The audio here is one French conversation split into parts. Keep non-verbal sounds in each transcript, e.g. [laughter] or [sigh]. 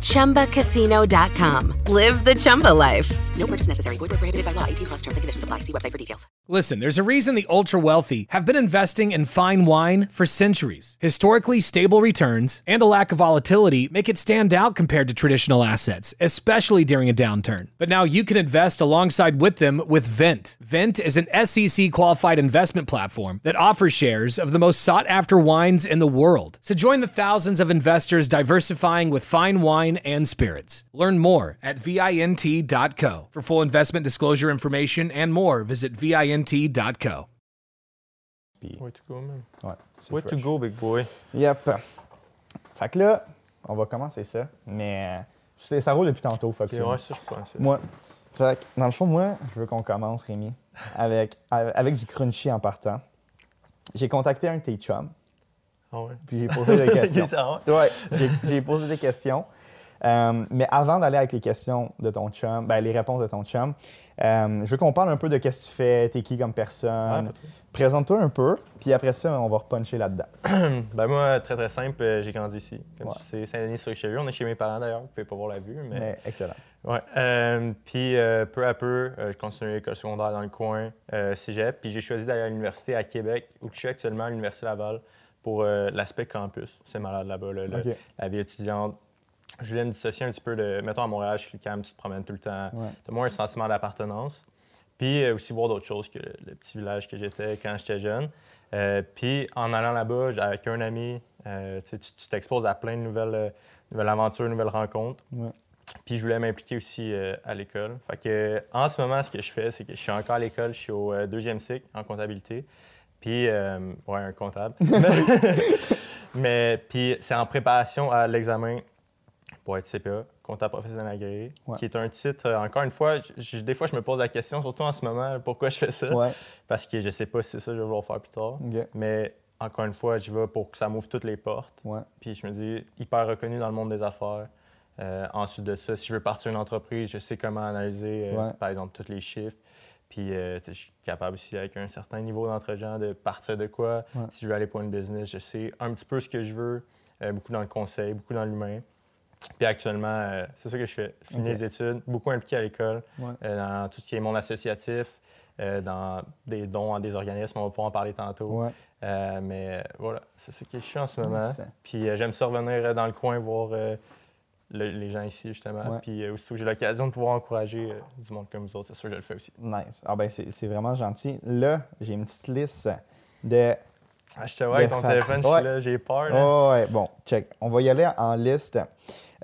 ChumbaCasino.com. Live the Chumba life. No purchase necessary. Void where prohibited by law. 18 plus terms and conditions apply. See website for details. Listen, there's a reason the ultra wealthy have been investing in fine wine for centuries. Historically stable returns and a lack of volatility make it stand out compared to traditional assets, especially during a downturn. But now you can invest alongside with them with Vent. Vent is an SEC qualified investment platform that offers shares of the most sought after wines in the world. So join the thousands of investors diversifying with fine wine and spirits. Learn more at vint.co. For full investment disclosure information and more, visit vint.co. Way to go, man. Ouais, Way to fresh. go, big boy. Yep. Fait que là, on va commencer ça. Mais euh, c'est- ça roule depuis tantôt. Fait que Ok, ouais, ça, je pense. moi, fait que, dans le fond, moi, je veux qu'on commence, Rémi, avec, avec du crunchy en partant. J'ai contacté un de tes chums, Ah ouais. puis j'ai posé des [laughs] questions. Ouais, j'ai posé des questions. Euh, mais avant d'aller avec les questions de ton chum, ben, les réponses de ton chum, euh, je veux qu'on parle un peu de qu'est-ce que tu fais, t'es qui comme Ah, personne. trop. Présente-toi un peu, puis après ça, on va repuncher là-dedans. [clears throat] Ben moi, très très simple, euh, j'ai grandi ici. Comme Ouais. tu sais, Saint-Denis-sur-Richelieu. On est chez mes parents d'ailleurs, vous pouvez pas voir la vue, mais. Mais excellent. Ouais. Euh, puis euh, peu à peu, je continue l'école secondaire dans le coin, cégep. Puis j'ai choisi d'aller à l'université à Québec, où je suis actuellement à l'Université Laval, pour l'aspect campus. C'est malade là-bas, là, la vie étudiante. Je voulais me dissocier un petit peu de. Mettons à Montréal, je suis calme, tu te promènes tout le temps. Ouais. Tu as moins un sentiment d'appartenance. Puis euh, aussi voir d'autres choses que le, le petit village que j'étais quand j'étais jeune. Euh, puis en allant là-bas, avec un ami, euh, tu t'exposes à plein de nouvelles, nouvelles aventures, nouvelles rencontres. Ouais. Puis je voulais m'impliquer aussi à l'école. Fait que en ce moment, ce que je fais, c'est que je suis encore à l'école, je suis au deuxième cycle en comptabilité. Puis, ouais, un comptable. [laughs] [laughs] Mais puis c'est en préparation à l'examen pour être CPA, comptable professionnel agréé, Ouais. qui est un titre, euh, encore une fois, des fois je me pose la question, surtout en ce moment, pourquoi je fais ça? Ouais. Parce que je sais pas si c'est ça que je vais vouloir faire plus tard. Mais encore une fois, j'y vais pour que ça m'ouvre toutes les portes. Ouais. Puis je me dis, hyper reconnu dans le monde des affaires. Euh, ensuite de ça, si je veux partir une entreprise, je sais comment analyser, euh, par exemple, tous les chiffres. Puis euh, je suis capable aussi, avec un certain niveau d'entre-gens, de partir de quoi. Si je veux aller pour une business, je sais un petit peu ce que je veux, beaucoup dans le conseil, beaucoup dans l'humain. Puis actuellement, euh, c'est ça que je fais. Je finis Ok. les études, beaucoup impliqué à l'école, Ouais. euh, dans tout ce qui est monde associatif, euh, dans des dons à des organismes, on va pouvoir en parler tantôt. Ouais. Mais voilà, c'est ce que je suis en ce moment. Puis j'aime ça revenir dans le coin, voir le- les gens ici, justement. Ouais. Puis euh, aussitôt que j'ai l'occasion de pouvoir encourager euh, du monde comme vous autres, c'est sûr que je le fais aussi. Nice. Ah ben c'est vraiment gentil. Là, j'ai une petite liste de... Ah, je te vois avec ton téléphone, je suis là, j'ai peur. Là. Oh, ouais, bon, check. On va y aller en liste.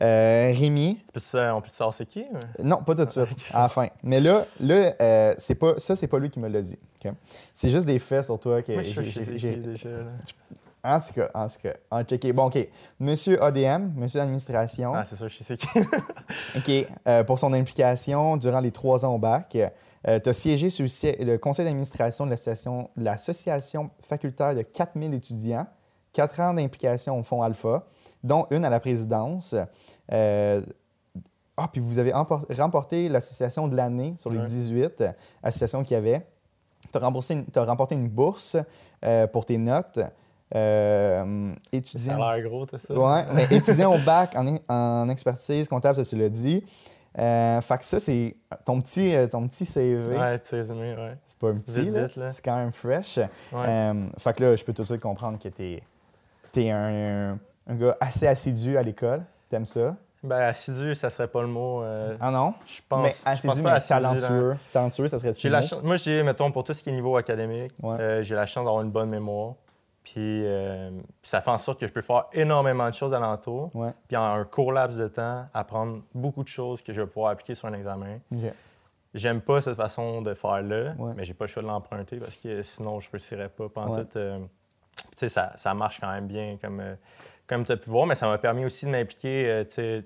Euh, Rémi, Tu peux- on peut savoir c'est qui? ou? non, pas tout de suite, [laughs] à la fin. Mais là, là euh, c'est pas, ça, c'est pas lui qui me l'a dit. C'est juste des faits sur toi que Moi, je j'ai- déjà. là. En tout cas, en tout cas, en checké. Bon, OK. Monsieur ADM, monsieur d'administration, Ah, c'est sûr, je sais qui. [laughs] OK, euh, pour son implication durant les trois ans au bac, tu as siégé sur le, conseil d'administration de l'association- de l'association facultaire de 4000 étudiants, quatre ans d'implication au Fonds Alpha, dont une à la présidence. Euh, ah, puis vous avez empor- remporté l'association de l'année sur les Ouais. 18 euh, associations qu'il y avait. Tu as, remporté une bourse euh, pour tes notes. Euh, Ça a l'air gros, t'as ça? Oui, [laughs] mais étudiant au bac en, en expertise comptable, ça tu l'as dit. Euh, fait que ça, c'est ton petit, ton petit CV. Ouais, petit résumé, ouais. C'est pas un petit, Vite, là. c'est quand même fresh. Ouais. Fait que là, je peux tout de suite comprendre que t'es es un, un gars assez assidu à l'école. T'aimes ça? Ben, assidu, ça serait pas le mot. euh, Ah non? je pense. mais je pense assidu, pas mais assidu, talentueux. Talentueux, ça serait J'ai la chance. Moi, j'ai, mettons, pour tout ce qui est niveau académique, Ouais. euh, j'ai la chance d'avoir une bonne mémoire. Puis, euh, ça fait en sorte que je peux faire énormément de choses alentour. Ouais. Puis en un court laps de temps, apprendre beaucoup de choses que je vais pouvoir appliquer sur un examen. J'aime pas cette façon de faire là, Ouais. mais j'ai pas le choix de l'emprunter parce que sinon je ne réussirais pas. Pendant tout, ça, ça marche quand même bien comme, comme tu as pu voir, mais ça m'a permis aussi de m'impliquer euh,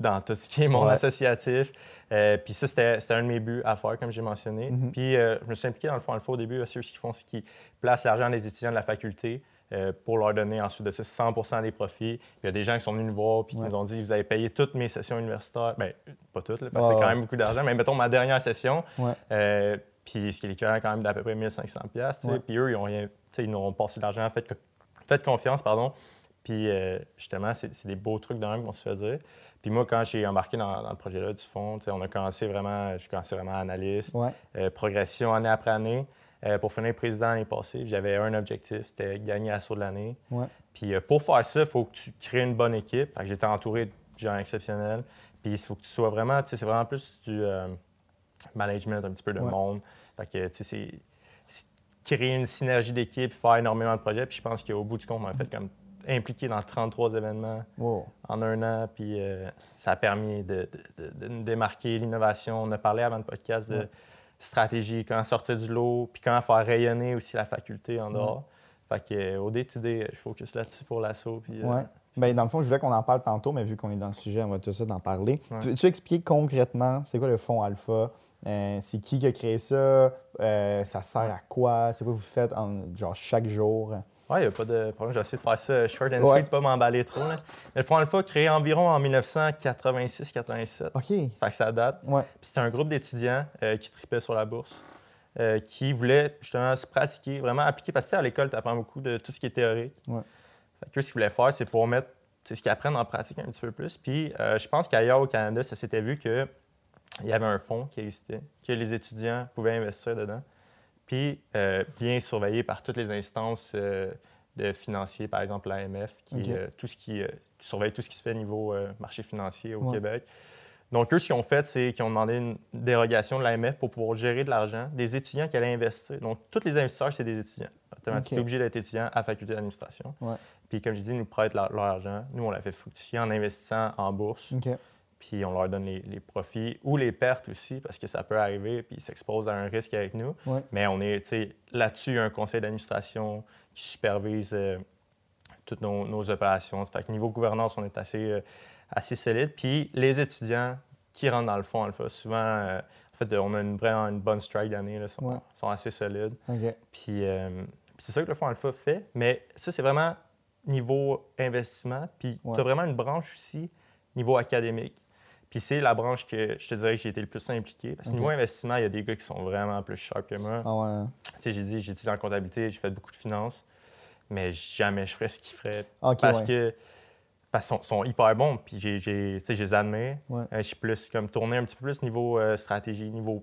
dans tout ce qui est monde Ouais. associatif. Euh, puis ça, c'était un de mes buts à faire, comme j'ai mentionné. Mhm. Puis euh, je me suis impliqué dans le fond alpha au début. Ceux qui font, c'est qu'ils placent l'argent des étudiants de la faculté euh, pour leur donner ensuite de ça 100 des profits. Puis il y a des gens qui sont venus nous voir puis qui Ouais. nous ont dit Vous avez payé toutes mes sessions universitaires. Bien, pas toutes, là, parce que c'est quand même beaucoup d'argent, mais mettons ma dernière session. Ouais. puis ce qui est l'équivalent quand même d'à peu près 1500 pièces. Ouais. Puis eux, ils ont rien, ils nous ont passé de l'argent, faites, faites confiance, pardon. Puis euh, justement, c'est des beaux trucs même qu'on se fait dire. Puis moi, quand j'ai embarqué dans, dans le projet-là du fond, on a commencé vraiment, j'ai commencé vraiment analyste, Ouais. euh, progression année après année. Euh, pour finir président l'année passée, j'avais un objectif, c'était gagner l'assaut de l'année. Ouais. Puis pour faire ça, il faut que tu crées une bonne équipe. Fait que j'étais entouré de gens exceptionnels. Puis il faut que tu sois vraiment, tu sais, c'est vraiment plus du management, un petit peu de Ouais. monde. Fait que, tu sais, c'est- c'est créer une synergie d'équipe, faire énormément de projets. Puis je pense qu'au bout du compte, on a fait comme impliqué dans 33 événements Wow. en un an. Puis euh, ça a permis de, de- de- de nous démarquer l'innovation. On a parlé avant le podcast de stratégie, comment sortir du lot, puis comment faire rayonner aussi la faculté en dehors. Fait que, euh, au day-to-day, je focus là-dessus pour l'assaut. Puis, euh, Ouais. Ben, dans le fond, je voulais qu'on en parle tantôt, mais vu qu'on est dans le sujet, on va tout ça d'en parler. Ouais. Tu veux expliquer concrètement c'est quoi le fonds Alpha? Euh, c'est qui qui a créé ça? Euh, ça sert à quoi? C'est quoi vous faites en, genre chaque jour? Ouais, il n'y a pas de problème. J'ai essayé de faire ça short and Ouais. sweet, pas m'emballer trop. là. Mais le Fonds Alpha, créé environ en 1986-87. OK. Fait que ça date. Ouais. Puis c'était un groupe d'étudiants euh, qui tripaient sur la bourse, euh, qui voulaient justement se pratiquer, vraiment appliquer. Parce que à l'école, tu apprends beaucoup de tout ce qui est théorique. Ouais. Fait que eux, ce qu'ils voulaient faire, c'est pour mettre ce qu'ils apprennent en pratique un petit peu plus. Puis euh, je pense qu'ailleurs au Canada, ça s'était vu qu'il y avait un fonds qui existait, que les étudiants pouvaient investir dedans. Puis euh, bien surveillé par toutes les instances euh, de financiers, par exemple l'AMF, qui, euh, tout ce qui, euh, qui surveille tout ce qui se fait niveau euh, marché financier au Ouais. Québec. Donc, eux, ce qu'ils ont fait, c'est qu'ils ont demandé une dérogation de l'AMF pour pouvoir gérer de l'argent des étudiants qui allaient investir. Donc, tous les investisseurs, c'est des étudiants. Automatiquement, OK. obligé d'être étudiant à la faculté d'administration. Ouais. Puis, comme je dis, ils nous prêtent leur, leur argent. Nous, on l'a fait fructifier en investissant en bourse. Puis, on leur donne les, les profits ou les pertes aussi, parce que ça peut arriver, puis ils s'exposent à un risque avec nous. Ouais. Mais on est, là-dessus, il y a un conseil d'administration qui supervise euh, toutes nos, nos opérations. Fait que niveau gouvernance, on est assez, euh, assez solide. Puis les étudiants qui rentrent dans le fond Alpha, souvent, euh, en fait, on a une, vraiment une bonne strike d'année, là, sont, Ouais. sont assez solides. Puis, puis c'est ça que le fonds Alpha fait. Mais ça, c'est vraiment niveau investissement. Puis Ouais. tu as vraiment une branche aussi niveau académique. Puis c'est la branche que je te dirais que j'ai été le plus impliqué. Parce que niveau investissement, il y a des gars qui sont vraiment plus sharp que moi. Ah ouais. Tu sais, j'ai dit, j'ai étudié en comptabilité, j'ai fait beaucoup de finances, mais jamais je ferais ce qu'ils feraient. Parce ouais. que parce qu'ils sont, sont hyper bons, puis j'ai, j'ai- tu sais, je les. Ouais. Euh, je suis plus comme tourné un petit peu plus niveau euh, stratégie, niveau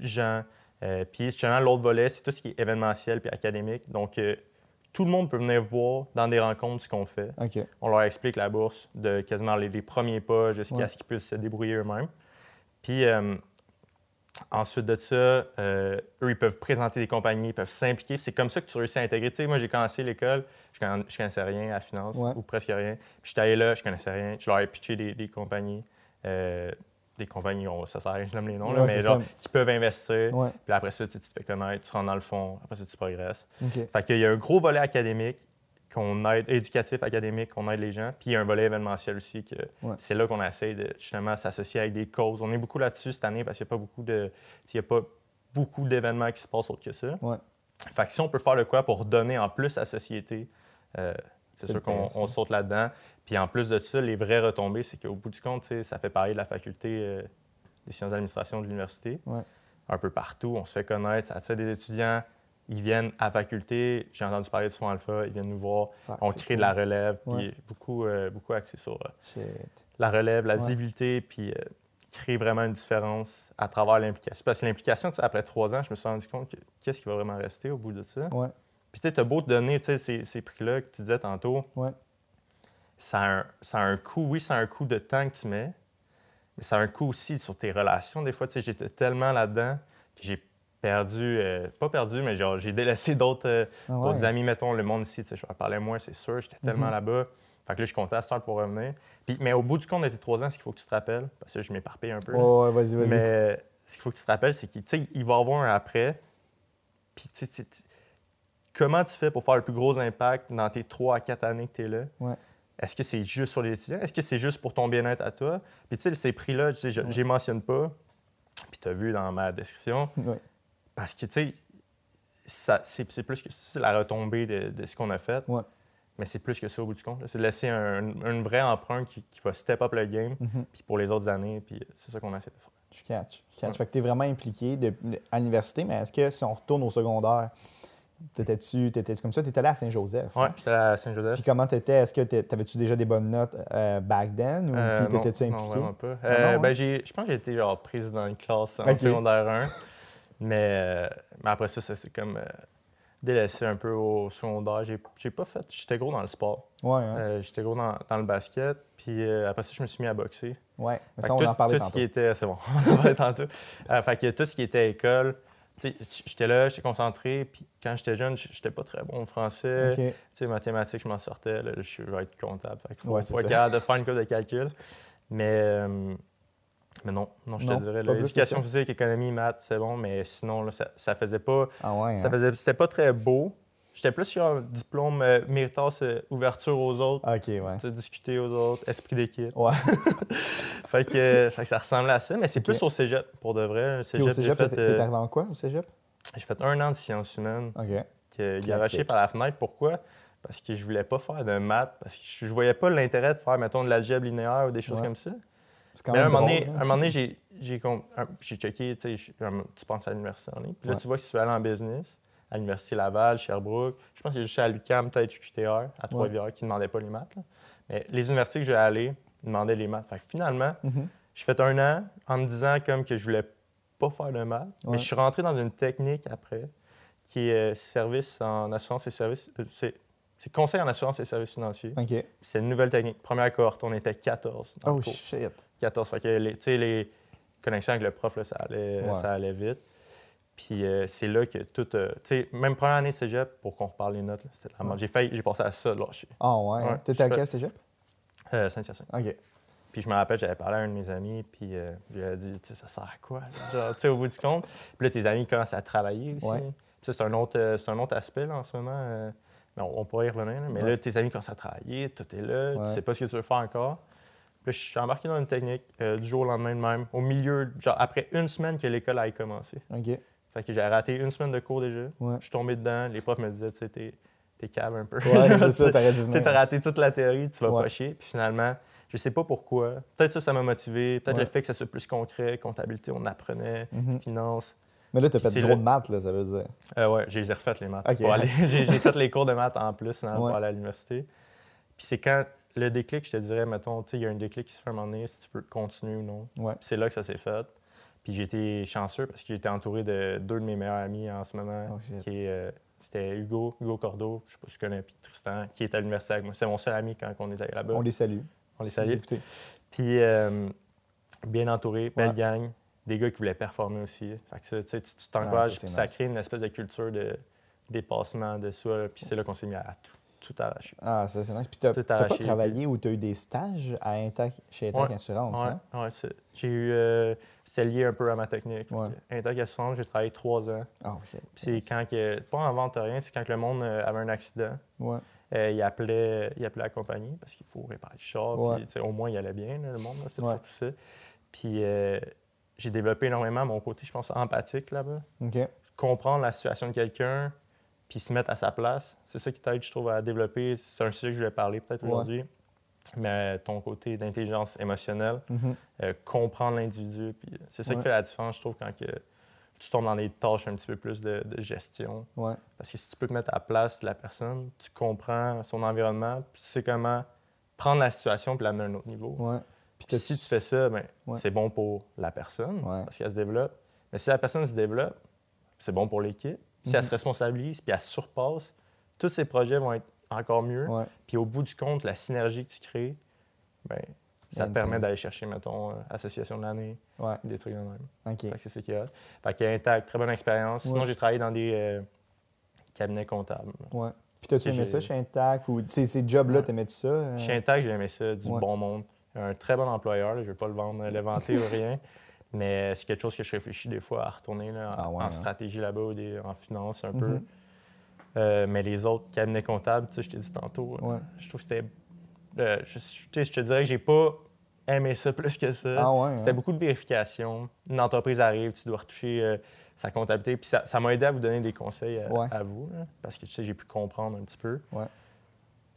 gens. Euh, puis justement, l'autre volet, c'est tout ce qui est événementiel puis académique. Donc, tout le monde peut venir voir dans des rencontres ce qu'on fait. On leur explique la bourse de quasiment les, les premiers pas jusqu'à Ouais. ce qu'ils puissent se débrouiller eux-mêmes. Puis euh, ensuite de ça, euh, eux, ils peuvent présenter des compagnies, ils peuvent s'impliquer. C'est comme ça que tu réussis à intégrer. Tu sais, moi, j'ai commencé l'école, je ne connaissais rien à la finance, Ouais. ou presque rien. Puis j'étais allé là, je connaissais rien. Je leur ai pitché des, des compagnies. euh, des compagnies, ça sert à rien, je nomme les noms, là, Ouais, mais genre, qui peuvent investir. Ouais. Puis après ça, tu te fais connaître, tu rentres dans le fond, après ça, tu progresses. Fait qu'il y a un gros volet académique qu'on aide, éducatif, académique, qu'on aide les gens. Puis il y a un volet événementiel aussi, que Ouais. c'est là qu'on essaie de justement s'associer avec des causes. On est beaucoup là-dessus cette année parce qu'il n'y a pas beaucoup de. Il y a pas beaucoup d'événements qui se passent autre que ça. Fait que si on peut faire le quoi pour donner en plus à la société, euh, c'est sûr qu'on saute là-dedans. Puis en plus de ça, les vraies retombées, c'est qu'au bout du compte, ça fait parler de la faculté euh, des sciences de l'administration de l'université. Ouais. Un peu partout, on se fait connaître, ça attire des étudiants. Ils viennent à la faculté, j'ai entendu parler du Fonds Alpha, ils viennent nous voir, Ah, on crée de la relève, Ouais. puis beaucoup, euh, beaucoup axé sur euh, la relève, la visibilité, puis créer vraiment une différence à travers l'implication. Parce que l'implication, après trois ans, je me suis rendu compte que qu'est-ce qui va vraiment rester au bout de ça? Puis tu sais, t'as beau te donner ces, ces prix-là que tu disais tantôt, Ouais. ça a, un, ça a un coût, oui, ça a un coût de temps que tu mets, mais ça a un coût aussi sur tes relations. Des fois, tu sais, j'étais tellement là-dedans que j'ai perdu, euh, pas perdu, mais genre, j'ai délaissé d'autres euh, Ah d'autres ouais. amis, mettons, le monde ici, tu sais, je parlais moins, c'est sûr, j'étais tellement Mhm. là-bas. Fait que là, je comptais à cette heure pour revenir. Puis, mais au bout du compte de tes trois ans, ce qu'il faut que tu te rappelles, parce que je m'éparpille un peu. Ouais, ouais, vas-y, vas-y. mais ce qu'il faut que tu te rappelles, c'est qu'il va y avoir un après. Puis, tu sais, comment tu fais pour faire le plus gros impact dans tes trois à quatre années que tu es là? Ouais. est-ce que c'est juste sur les étudiants? Est-ce que c'est juste pour ton bien-être à toi? Puis, tu sais, ces prix-là, je ne les mentionne pas. Puis, tu as vu dans ma description. Ouais. Parce que, tu sais, c'est plus que c'est la retombée de, de ce qu'on a fait. Ouais. Mais c'est plus que ça au bout du compte. C'est de laisser un, une vraie empreinte qui, qui va step up le game, Mhm. puis pour les autres années, puis c'est ça qu'on essaie de faire. Je catch. Je catch. Ouais. Fait que tu es vraiment impliqué de- à l'université, mais est-ce que si on retourne au secondaire, t'étais-tu t'étais comme ça? Tu étais allé à Saint-Joseph. Hein? j'étais à Saint-Joseph. Puis comment t'étais? Est-ce que t'avais-tu déjà des bonnes notes euh, back then? Ou Euh, t'étais-tu Non, vraiment pas. Ah Euh, non, ben, hein? j'ai- je pense que j'ai été genre président de classe en secondaire 1. Mais, mais après ça, ça c'est comme délaissé un peu au secondaire. J'ai, pas fait. J'étais gros dans le sport. Ouais, hein? J'étais gros dans, dans le basket. Puis après ça, je me suis mis à boxer. ouais. Mais ça, on tout, en parlait tout ce tantôt. qui était. C'est bon, [laughs] on en parlait tantôt. Fait que tout ce qui était école. J'étais là, j'étais concentré, puis quand j'étais jeune, j'étais pas très bon en français. Tu sais, mathématiques, je m'en sortais. Là, je vais être comptable. Fait faut, Ouais, faut être capable de faire une coupe de calcul. Mais, euh, mais non, non, je te dirais. pas là, plus que Éducation ça. physique, économie, maths, c'est bon, mais sinon, là, ça, ça faisait pas. Ah ouais, Ça hein? faisait, c'était pas très beau. J'étais plus sur un diplôme euh, Méritas, euh, ouverture aux autres, OK, ouais. tu sais, discuter aux autres, esprit d'équipe. Ouais. [laughs] Fait que, euh, fait que ça ressemblait à ça, mais c'est plus au cégep, pour de vrai. Le Puis au cégep, j'ai cégep, fait, t'étais euh, arrivé en quoi au cégep? j'ai fait un an de sciences humaines OK. est Classique. garoché par la fenêtre. Pourquoi? Parce que je voulais pas faire de maths, parce que je je voyais pas l'intérêt de faire, mettons, de l'algèbre linéaire ou des choses Ouais. comme ça. Quand Mais même drôle, donné, hein? à un moment donné, j'ai, checké, tu penses à l'université en ligne. Puis là, Ouais. tu vois que si tu veux aller en business, à l'Université Laval, Sherbrooke, je pense que juste à l'UQAM, peut-être UQTR, à Trois-Rivières, qui ne demandaient pas les maths. là. Mais les universités que j'ai allées demandaient les maths. Fait que finalement, Mhm. j'ai fait un an en me disant comme que je voulais pas faire de maths. Ouais. Mais je suis rentré dans une technique après, qui est euh, service en assurance et services. euh, c'est, conseil en assurance et services financiers. C'est une nouvelle technique. Première cohorte, on était 14 dans Oh, le cours. shit. 14. Fait que les, les connexions avec le prof, là, ça, allait, Ouais. ça allait vite. Puis euh, c'est là que tout. euh, tu sais, même première année de cégep, pour qu'on reparle les notes, là, c'était la. J'ai failli, j'ai passé à ça, là, chez Ah ouais. Ouais, hein? T'étais à quel cégep? euh, Saint-Hyacinthe. OK. Puis je me rappelle, j'avais parlé à un de mes amis, puis euh, je lui ai dit, tu sais, ça sert à quoi? Genre, tu sais, au bout du compte. Puis là, tes amis commencent à travailler aussi. Ouais. Puis ça, c'est un, autre, c'est un autre aspect, là, en ce moment. mais on, on pourrait y revenir. là. Mais Ouais. là, tes amis commencent à travailler, tout est là, Ouais. tu sais pas ce que tu veux faire encore. Puis je suis embarqué dans une technique du jour au lendemain de même, au milieu, genre après une semaine que l'école a commencé. OK. Fait que j'ai raté une semaine de cours déjà. Ouais. Je suis tombé dedans, les profs me disaient, tu sais, t'es, t'es cave un peu. Ouais, c'est [laughs] ça, t'as raté toute la théorie, tu vas Ouais. pas chier. Puis finalement, je sais pas pourquoi. Peut-être ça, ça m'a motivé. Peut-être le fait que ça soit plus concret, comptabilité, on apprenait, Mhm. finance. Mais là, t'as fait trop le- de maths, là, ça veut dire. Euh, ouais, j'ai refaites, les maths. Pour aller- [laughs] j'ai, fait les cours de maths en plus pour aller à l'université. Puis c'est quand le déclic, je te dirais, mettons, il y a un déclic qui se fait à un moment donné, si tu veux continuer ou non. Puis c'est là que ça s'est fait. Puis j'ai été chanceux parce que été entouré de deux de mes meilleurs amis en ce moment. Oh, qui euh, c'était Hugo, Hugo Cordeau, je sais pas si tu connais, puis Tristan, qui est à l'université avec moi. C'est mon seul ami quand on est allé là-bas. On les salue. On les salue. Puis euh, bien entouré, belle Ouais. gang, des gars qui voulaient performer aussi. Fait que ça, tu Ah, t'encourages, puis ça nice. crée une espèce de culture de dépassement de soi. Puis c'est là qu'on s'est mis à tout, tout arracher. Ah, ça, c'est nice. Puis Tout t'as pas arraché, travaillé ou t'as eu des stages à Intac, chez Intac Ouais. Assurance, hein? Ouais, ouais, c'est- j'ai eu. euh, c'est lié un peu à ma technique. Ouais. Intac Assurance, j'ai travaillé trois ans. Ah, OK. Puis c'est quand que. Pas en vente rien, c'est quand que le monde euh, avait un accident. Ouais. Euh, il, appelait, il appelait la compagnie parce qu'il faut réparer le char. Ouais. puis, tu au moins, il allait bien, là, le monde. C'était Ouais. ça. Puis euh, j'ai développé énormément mon côté, je pense, empathique là-bas. OK. Comprendre la situation de quelqu'un, puis se mettre à sa place. C'est ça qui t'aide, je trouve, à développer. C'est un sujet que je vais parler peut-être Ouais. aujourd'hui. Mais ton côté d'intelligence émotionnelle, Mhm. euh, comprendre l'individu. Puis c'est ça Ouais. qui fait la différence, je trouve, quand que tu tombes dans des tâches un petit peu plus de, de gestion. Ouais. Parce que si tu peux te mettre à la place de la personne, tu comprends son environnement, puis tu sais comment prendre la situation puis l'amener à un autre niveau. Puis si tu fais ça, ben, c'est bon pour la personne parce qu'elle se développe. Mais si la personne se développe, c'est bon pour l'équipe. Si elle Mhm. se responsabilise puis elle surpasse, tous ces projets vont être encore mieux. Ouais. Puis au bout du compte, la synergie que tu crées, ben, ça te permet d'aller chercher, mettons, euh, association de l'année, Ouais. des trucs de même. OK. Fait que c'est. Fait qu'il y a Intact, très bonne expérience. Sinon, j'ai travaillé dans des euh, cabinets comptables. Ouais. Puis t'as-tu aimé ça chez Intac ou ces, ces jobs-là, t'aimais-tu ça? euh? Chez Intact, j'ai aimé ça, du bon monde. Un très bon employeur, là, je ne vais pas le vendre, le vanter ou rien. [laughs] Mais c'est quelque chose que je réfléchis des fois à retourner là, en, Ah ouais, en hein. stratégie là-bas ou des- en finance un peu. Mhm. Euh, mais les autres cabinets comptables, tu sais, je t'ai dit tantôt, euh, Ouais. je trouve que c'était euh, je, tu sais, je te dirais que j'ai pas aimé ça [laughs] plus que ça. Ah ouais, C'était hein? beaucoup de vérification. Une entreprise arrive, tu dois retoucher euh, sa comptabilité. Puis ça m'a aidé à vous donner des conseils à, vous, là, parce que tu sais, j'ai pu comprendre un petit peu.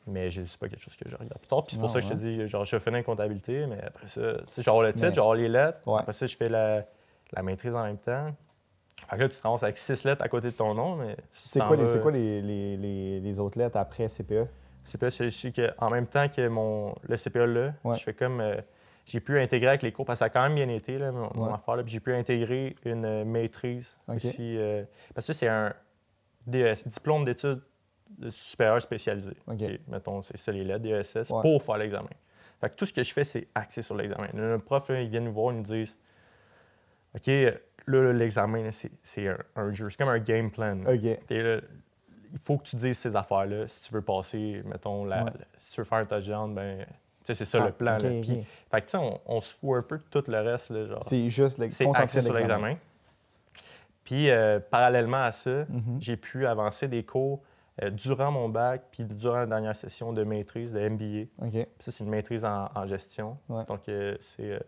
Mais je- c'est pas quelque chose que je regarde plus tard. Puis c'est pour Non, ça que je te dis, genre, je fais une comptabilité, mais après ça, tu sais, genre le titre, Mais- genre les lettres. Ouais. Après ça, je fais la, la maîtrise en même temps. Fait que là, tu te ramasses avec six lettres à côté de ton nom, mais si C'est quoi, les, vas- c'est quoi les, les, les, les autres lettres après E? CPE? C'est que, en même temps que mon, le CPA là, Ouais. je fais comme. euh, j'ai pu intégrer avec les cours, parce que ça a quand même bien été, là, mon, affaire. là, puis j'ai pu intégrer une euh, maîtrise aussi. euh, parce que c'est un DES, diplôme d'études OK. OK, mettons, c'est ça les lettres, DESS, Ouais. pour faire l'examen. Fait que tout ce que je fais, c'est axé sur l'examen. Le prof, là, il vient nous voir, ils nous disent OK, là, l'examen, c'est un, un jeu, c'est comme un game plan. là, il faut que tu dises ces affaires-là si tu veux passer, mettons, la, Ouais. la- si tu veux faire un touchdown, ben, c'est ça Ah, le plan. OK. Puis, fait que, tu sais, on, on se fout un peu de tout le reste. C'est juste le C'est axé sur l'examen. l'examen. Puis, euh, parallèlement à ça, Mhm. j'ai pu avancer des cours durant mon bac, puis durant la dernière session de maîtrise, de MBA. Ça, c'est une maîtrise en, en gestion. Ouais. Donc, euh, c'est. euh,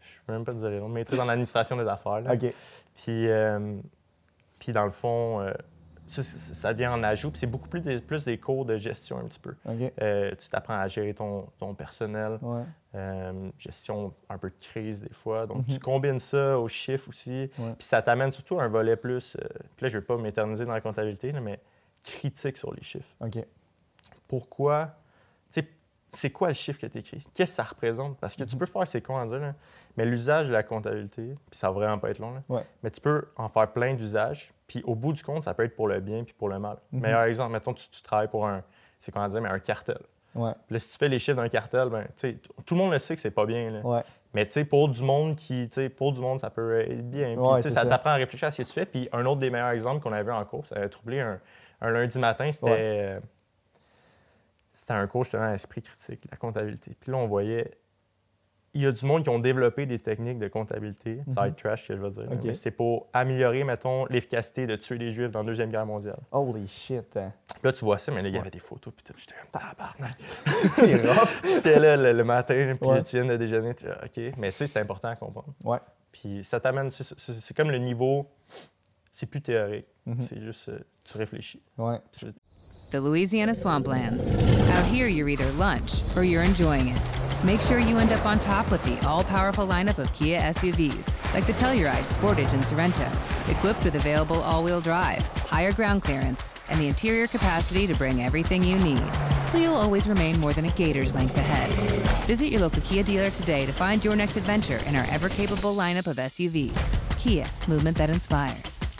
je ne peux même pas te dire le nom. Maîtrise en administration des affaires. là. OK. Puis, euh, puis dans le fond, euh, ça, ça- ça vient en ajout. Puis c'est beaucoup plus des, plus des cours de gestion un petit peu. Euh, tu t'apprends à gérer ton, ton personnel, Ouais. euh, gestion un peu de crise des fois. Donc, Mhm. tu combines ça aux chiffres aussi. Ouais. Puis ça t'amène surtout à un volet plus. euh, puis là, je ne vais pas m'éterniser dans la comptabilité, là, mais critique sur les chiffres. OK. Pourquoi? C'est quoi le chiffre que tu écris? Qu'est-ce que ça représente? Parce que tu Mhm. peux faire, c'est con à dire, là, mais l'usage de la comptabilité, puis ça va vraiment pas être long, là, Ouais. mais tu peux en faire plein d'usages, puis au bout du compte, ça peut être pour le bien puis pour le mal. Mhm. Meilleur exemple, mettons, tu, tu travailles pour un, c'est comment dire, mais un cartel. Ouais. Puis là, si tu fais les chiffres d'un cartel, ben, tout le monde le sait que c'est pas bien. Là. Ouais. Mais tu sais, pour du monde qui, tu sais, pour du monde, ça peut être bien. Puis, Ouais, ça ça. t'apprend à réfléchir à ce que tu fais. Puis un autre des meilleurs exemples qu'on avait en cours, ça avait troublé un, un lundi matin, c'était Ouais. euh, c'était un cours justement à esprit critique, la comptabilité. Puis là, on voyait, il y a du monde qui ont développé des techniques de comptabilité, ça va être trash que je veux dire, mais c'est pour améliorer, mettons, l'efficacité de tuer les Juifs dans la Deuxième Guerre mondiale. Holy shit. hein. Puis là, tu vois ça, mais là, il y avait des photos, puis tout. J'étais comme, tabarnak. [laughs] [laughs] J'étais là le, le matin, puis Ouais. viens de déjeuner, OK. Mais tu sais, c'est important à comprendre. Ouais. Puis ça t'amène, c'est comme le niveau, c'est plus théorique. Mhm. C'est juste, euh, tu réfléchis. Ouais. Puis The Louisiana Swamplands. Out here, you're either lunch or you're enjoying it. Make sure you end up on top with the all powerful lineup of Kia SUVs, like the Telluride, Sportage, and Sorento, equipped with available all wheel drive, higher ground clearance, and the interior capacity to bring everything you need. So you'll always remain more than a gator's length ahead. Visit your local Kia dealer today to find your next adventure in our ever capable lineup of SUVs. Kia, movement that inspires.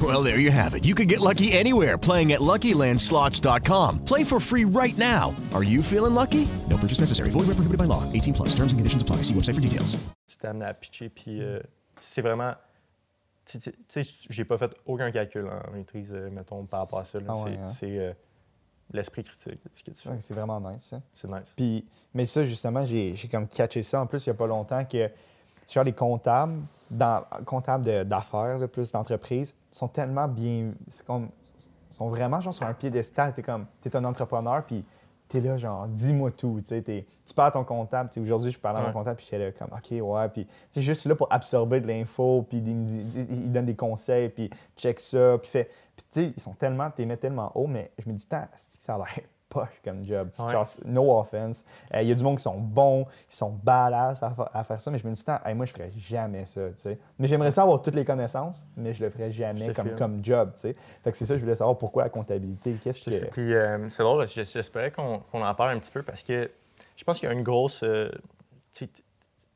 Well, there you have it. You can get lucky anywhere playing at LuckyLandSlots.com. Play for free right now. Are you feeling lucky? No purchase necessary. Void where prohibited by law. 18 plus. Terms and conditions apply. See website for details. tu t'es amené à pitcher. Puis euh, c'est vraiment. Tu sais- j'ai pas fait aucun calcul en maîtrise, euh, mettons, par rapport à ça. Ah ouais, c'est hein? euh, l'esprit critique, ce que tu fais. C'est vraiment nice, ça. C'est nice. Puis, mais ça, justement, j'ai comme catché ça en plus il n'y a pas longtemps que genre les comptables, dans, comptables de- d'affaires, là, plus d'entreprises, sont tellement bien. C'est comme. sont vraiment genre sur un piédestal. T'es comme. T'es un entrepreneur, puis t'es là, genre, dis-moi tout. Tu sais, t'es- tu parles à ton comptable. Aujourd'hui, je parlais à mon comptable, puis j'étais là, comme, OK, ouais. Puis, tu juste là pour absorber de l'info, puis il donne des conseils, puis check ça, puis fait. Puis, tu sais, ils sont tellement. T'es mis tellement haut, mais je me dis, ça a l'air poche comme job. Ouais. Genre, no offense. Euh, Il y a du monde qui sont bons, qui sont badass à, fa- à faire ça, mais je me dis, tant, hey, moi, je ferais jamais ça, tu sais. Mais j'aimerais ça avoir toutes les connaissances, mais je le ferais jamais comme, comme job, tu sais. Fait que c'est ça, je voulais savoir pourquoi la comptabilité. Qu'est-ce que. Puis euh, c'est drôle, que j'espérais qu'on en parle un petit peu parce que je pense qu'il y a une grosse. euh,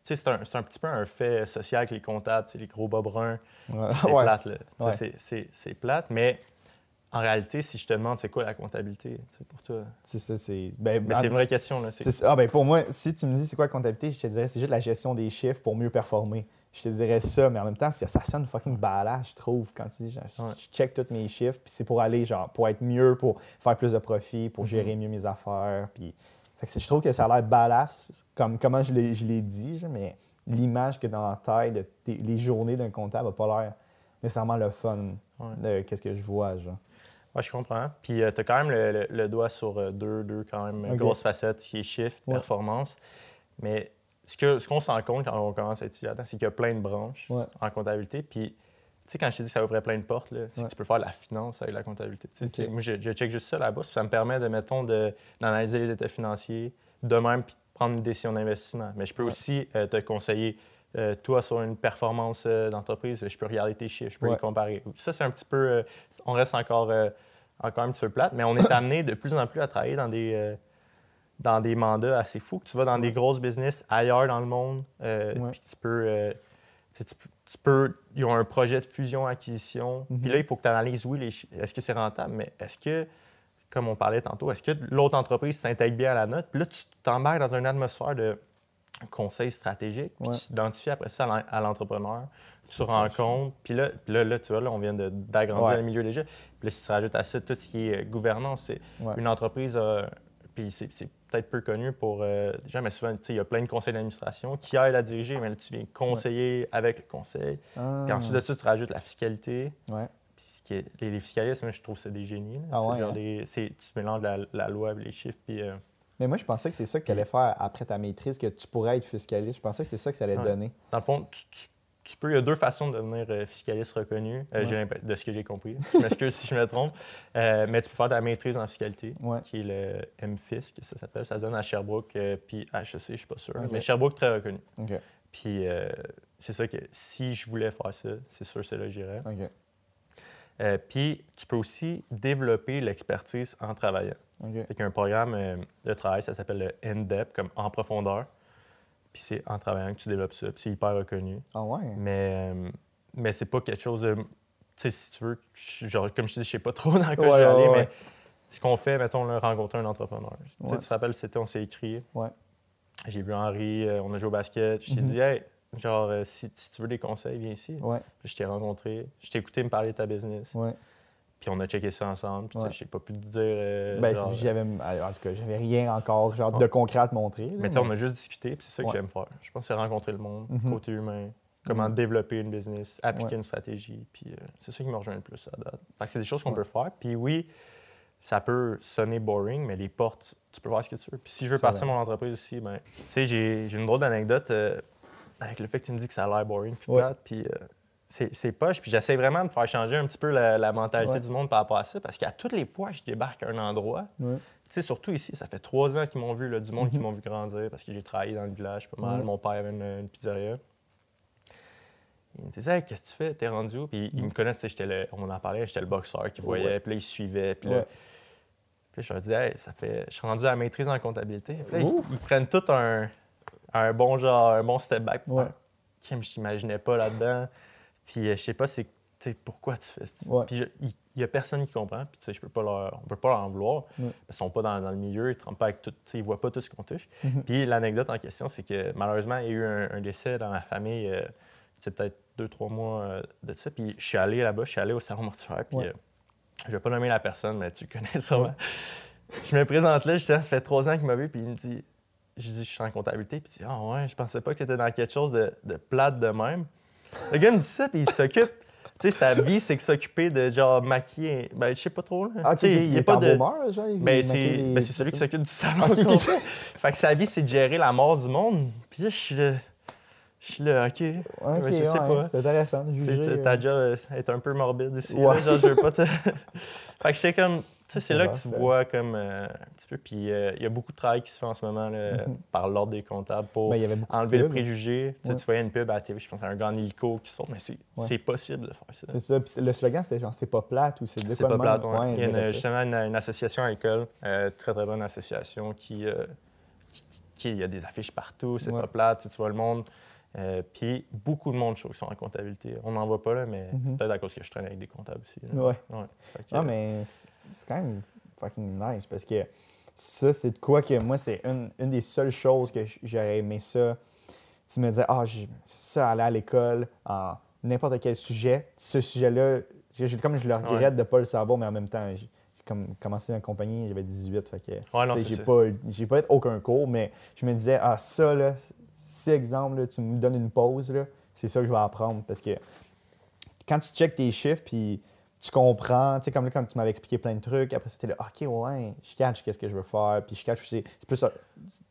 c'est un, un petit peu un fait social avec les comptables, les gros bas bruns. Ouais. C'est [laughs] Ouais. plate, c'est plate, mais en réalité, si je te demande c'est quoi la comptabilité, pour toi? C'est ça, c'est. Ben, Mais en- c'est une vraie question, là. Ah, ben pour moi, si tu me dis c'est quoi la comptabilité, je te dirais c'est juste la gestion des chiffres pour mieux performer. Je te dirais ça, mais en même temps, ça, ça sonne fucking badass, je trouve, quand tu dis, genre, je- Ouais. je check tous mes chiffres, puis c'est pour aller, genre, pour être mieux, pour faire plus de profit, Mhm. pour gérer mieux mes affaires, puis... Fait que je trouve que ça a l'air badass, comme comment je l'ai dit, mais l'image que dans la tête de les journées d'un comptable n'a pas l'air nécessairement le fun Ouais. de qu'est-ce que je vois, genre. Ouais, je comprends. Puis tu as quand même le, le- le doigt sur euh, deux, deux quand même grosses facettes, qui est chiffre, Ouais. performance. Mais ce que ce qu'on se rend compte quand on commence à étudier là-dedans, c'est qu'il y a plein de branches Ouais. en comptabilité. Puis, tu sais, quand je t'ai dit que ça ouvrait plein de portes, c'est Ouais. que tu peux faire de la finance avec la comptabilité. Moi, je, je check juste ça là-bas. puis Ça me permet de, mettons, de- d'analyser les états financiers, de même, puis prendre une décision d'investissement. Mais je peux aussi euh, te conseiller, euh, toi, sur une performance euh, d'entreprise, je peux regarder tes chiffres, je peux Ouais. les comparer. Ça, c'est un petit peu. euh, on reste encore, encore un petit peu plate, mais on est [coughs] amené de plus en plus à travailler dans des. dans des mandats assez fous, tu vas dans des grosses business ailleurs dans le monde, Ouais. puis tu peux, tu tu peux- ils ont un projet de fusion-acquisition, puis là, il faut que tu analyses, oui, est-ce que c'est rentable, mais est-ce que, comme on parlait tantôt, est-ce que l'autre entreprise s'intègre bien à la note? Puis là, tu t'embarques dans une atmosphère de conseil stratégique, puis Ouais. tu t'identifies après ça à l'en- à l'entrepreneur, tu rencontres, puis là, puis là, là, tu vois, là, on vient de- d'agrandir Ouais. le milieu déjà, puis là, si tu rajoutes à ça tout ce qui est euh, gouvernance, c'est Ouais. une entreprise, puis c'est c'est peut-être peu connu pour euh, gens, mais souvent, tu sais, il y a plein de conseils d'administration qui aident à diriger, mais là, tu viens conseiller avec le conseil. Ah. Puis ensuite de ça, tu rajoutes la fiscalité. Puis ce qui est- les, les fiscalistes, moi, je trouve que c'est des génies. Ah C'est genre hein? des- tu mélanges la, la loi avec les chiffres. Puis, euh, Mais moi, je pensais que c'est ça que tu allais faire après ta maîtrise, que tu pourrais être fiscaliste. Je pensais que c'est ça que ça allait Ouais. donner. Dans le fond, tu, tu- tu peux, il y a deux façons de devenir euh, fiscaliste reconnu, euh, Ouais. de ce que j'ai compris. Je m'excuse [laughs] si je me trompe. Euh, mais tu peux faire de la maîtrise en fiscalité, Ouais. qui est le MFIS, que ça s'appelle. Ça se donne à Sherbrooke, euh, puis HEC, je ne suis pas sûr. Mais Sherbrooke, très reconnu. OK. Puis c'est ça que si je voulais faire ça, c'est sûr c'est là que j'irais. OK. Euh, puis tu peux aussi développer l'expertise en travaillant. OK. Fait qu'il y a un programme euh, de travail, ça s'appelle le in-depth, comme en profondeur. Puis c'est en travaillant que tu développes ça. Puis c'est hyper reconnu. Ah ouais? Mais, euh, mais c'est pas quelque chose de. Tu sais, si tu veux, genre, comme je te dis, je sais pas trop [laughs] dans quoi Ouais, je vais aller, ouais, mais ce qu'on fait, mettons, là, rencontrer un entrepreneur. Tu sais, Ouais. Tu te rappelles, c'était, on s'est écrit. Ouais. J'ai vu Henri, euh, on a joué au basket. Je t'ai Mhm. dit, hey, genre, si, si tu veux des conseils, viens ici. Je t'ai rencontré. Je t'ai écouté me parler de ta business. Puis on a checké ça ensemble. Puis Ouais. je n'ai pas pu te dire. euh, Ben, genre, si j'avais. En tout cas, j'avais rien encore, genre, Ouais. de concret à te montrer. là, Mais tu sais, on a juste discuté, puis c'est ça que Ouais. j'aime faire. Je pense que c'est rencontrer le monde, Mhm. côté humain, comment Mhm. développer une business, appliquer une stratégie, puis euh, c'est ça qui me rejoint le plus à date. Fait que c'est des choses qu'on peut faire. Puis oui, ça peut sonner boring, mais les portes, tu peux faire ce que tu veux. Puis si je veux partir vrai. mon entreprise aussi, ben, tu sais, j'ai j'ai une drôle d'anecdote euh, avec le fait que tu me dis que ça a l'air boring, puis plate, puis c'est poche. Puis j'essaie vraiment de faire changer un petit peu la, la mentalité Ouais. du monde par rapport à ça, parce qu'à toutes les fois, je débarque à un endroit, Ouais. tu sais, surtout ici, ça fait trois ans qu'ils m'ont vu, là, du monde qui Mhm. m'ont vu grandir parce que j'ai travaillé dans le village pas mal. Ouais. Mon père avait une, une pizzeria. Ils me disaient, hey, qu'est-ce que tu fais? T'es rendu où? Puis ils me connaissent, j'étais le- on en parlait, j'étais le boxeur qui voyait, puis là, ils suivaient. Puis là, puis je leur disais, hey, ça fait, je suis rendu à la maîtrise en comptabilité. Puis là, ils, prennent tout un, un bon genre, un bon step back. pour faire, Kim, je t'imaginais pas là-dedans. Puis euh, je sais pas, c'est pourquoi tu fais ça? Ouais. Puis il il y a personne qui comprend. Puis tu sais, je peux pas leur, on peut pas leur en vouloir. Ouais. Parce qu'ils sont pas dans, dans le milieu, ils ne pas avec tout, ils voient pas tout ce qu'on touche. Mhm. Puis l'anecdote en question, c'est que malheureusement, il y a eu un, un décès dans ma famille, euh, c'est peut-être deux, trois mois euh, de ça. Puis je suis allé là-bas, je suis allé au salon mortuaire. Puis Ouais. euh, je vais pas nommer la personne, mais tu connais sûrement. Je me présente là, je dis, ça fait trois ans qu'il m'a vu, puis il me dit, je dis, je suis en comptabilité, puis il dit, ah ouais, je pensais pas que tu étais dans quelque chose de, de plate de même. Le gars me dit ça, puis il s'occupe. Tu sais, sa vie, c'est que s'occuper de genre maquiller. Ben, je sais pas trop. Là. Ah, ok, Tu sais, il a est pas de- embaumeur, genre? il Ben, maquille c'est les- ben, c'est celui qui s'occupe du salon. [laughs] Fait que sa vie, c'est de gérer la mort du monde. Puis là, je suis là. Je suis là, OK. Ok, Ben, je sais ouais, pas. C'est intéressant de juger. ta- ta euh, job euh, est un peu morbide aussi. Ouais. là, genre, je veux pas te. [laughs] fait que j'étais comme. Sais, c'est là que tu vois comme euh, un petit peu. Puis euh, il y a beaucoup de travail qui se fait en ce moment là, Mhm. par l'ordre des comptables pour Ben, y avait enlever le préjugé. Ouais. Tu voyais une pub à la TV, je pense à un en hélico qui sort, mais c'est Ouais. c'est possible de faire ça. C'est ça. Puis le slogan, c'était genre, c'est pas plate ou c'est de C'est pas plate, ouais. Il y a une- justement une, une association à l'école, euh, très très bonne association qui, euh, qui, qui- qui- il y a des affiches partout, c'est pas plate, tu vois le monde. Euh, puis beaucoup de monde, je trouve, qui sont en comptabilité. On n'en voit pas là, mais Mhm. peut-être à cause que je traîne avec des comptables aussi. là. Ouais. Que, Ah, mais c'est quand même fucking nice parce que ça, c'est de quoi que moi, c'est une, une des seules choses que j'aurais aimé ça. Tu me disais, ah, j'ai ça, aller à l'école en n'importe quel sujet, ce sujet-là, comme je le regrette de ne pas le savoir, mais en même temps, j'ai comme commencé dans la compagnie, j'avais 18, fait que Ouais, non, j'ai pas, j'ai pas fait aucun cours, mais je me disais, ah, ça, là, exemple, là, tu me donnes une pause, c'est ça que je vais apprendre, parce que quand tu checkes tes chiffres, puis tu comprends, tu sais, comme là, quand tu m'avais expliqué plein de trucs, après ça, tu là, OK, ouais, je catch qu'est-ce que je veux faire, puis je catch aussi, c'est plus,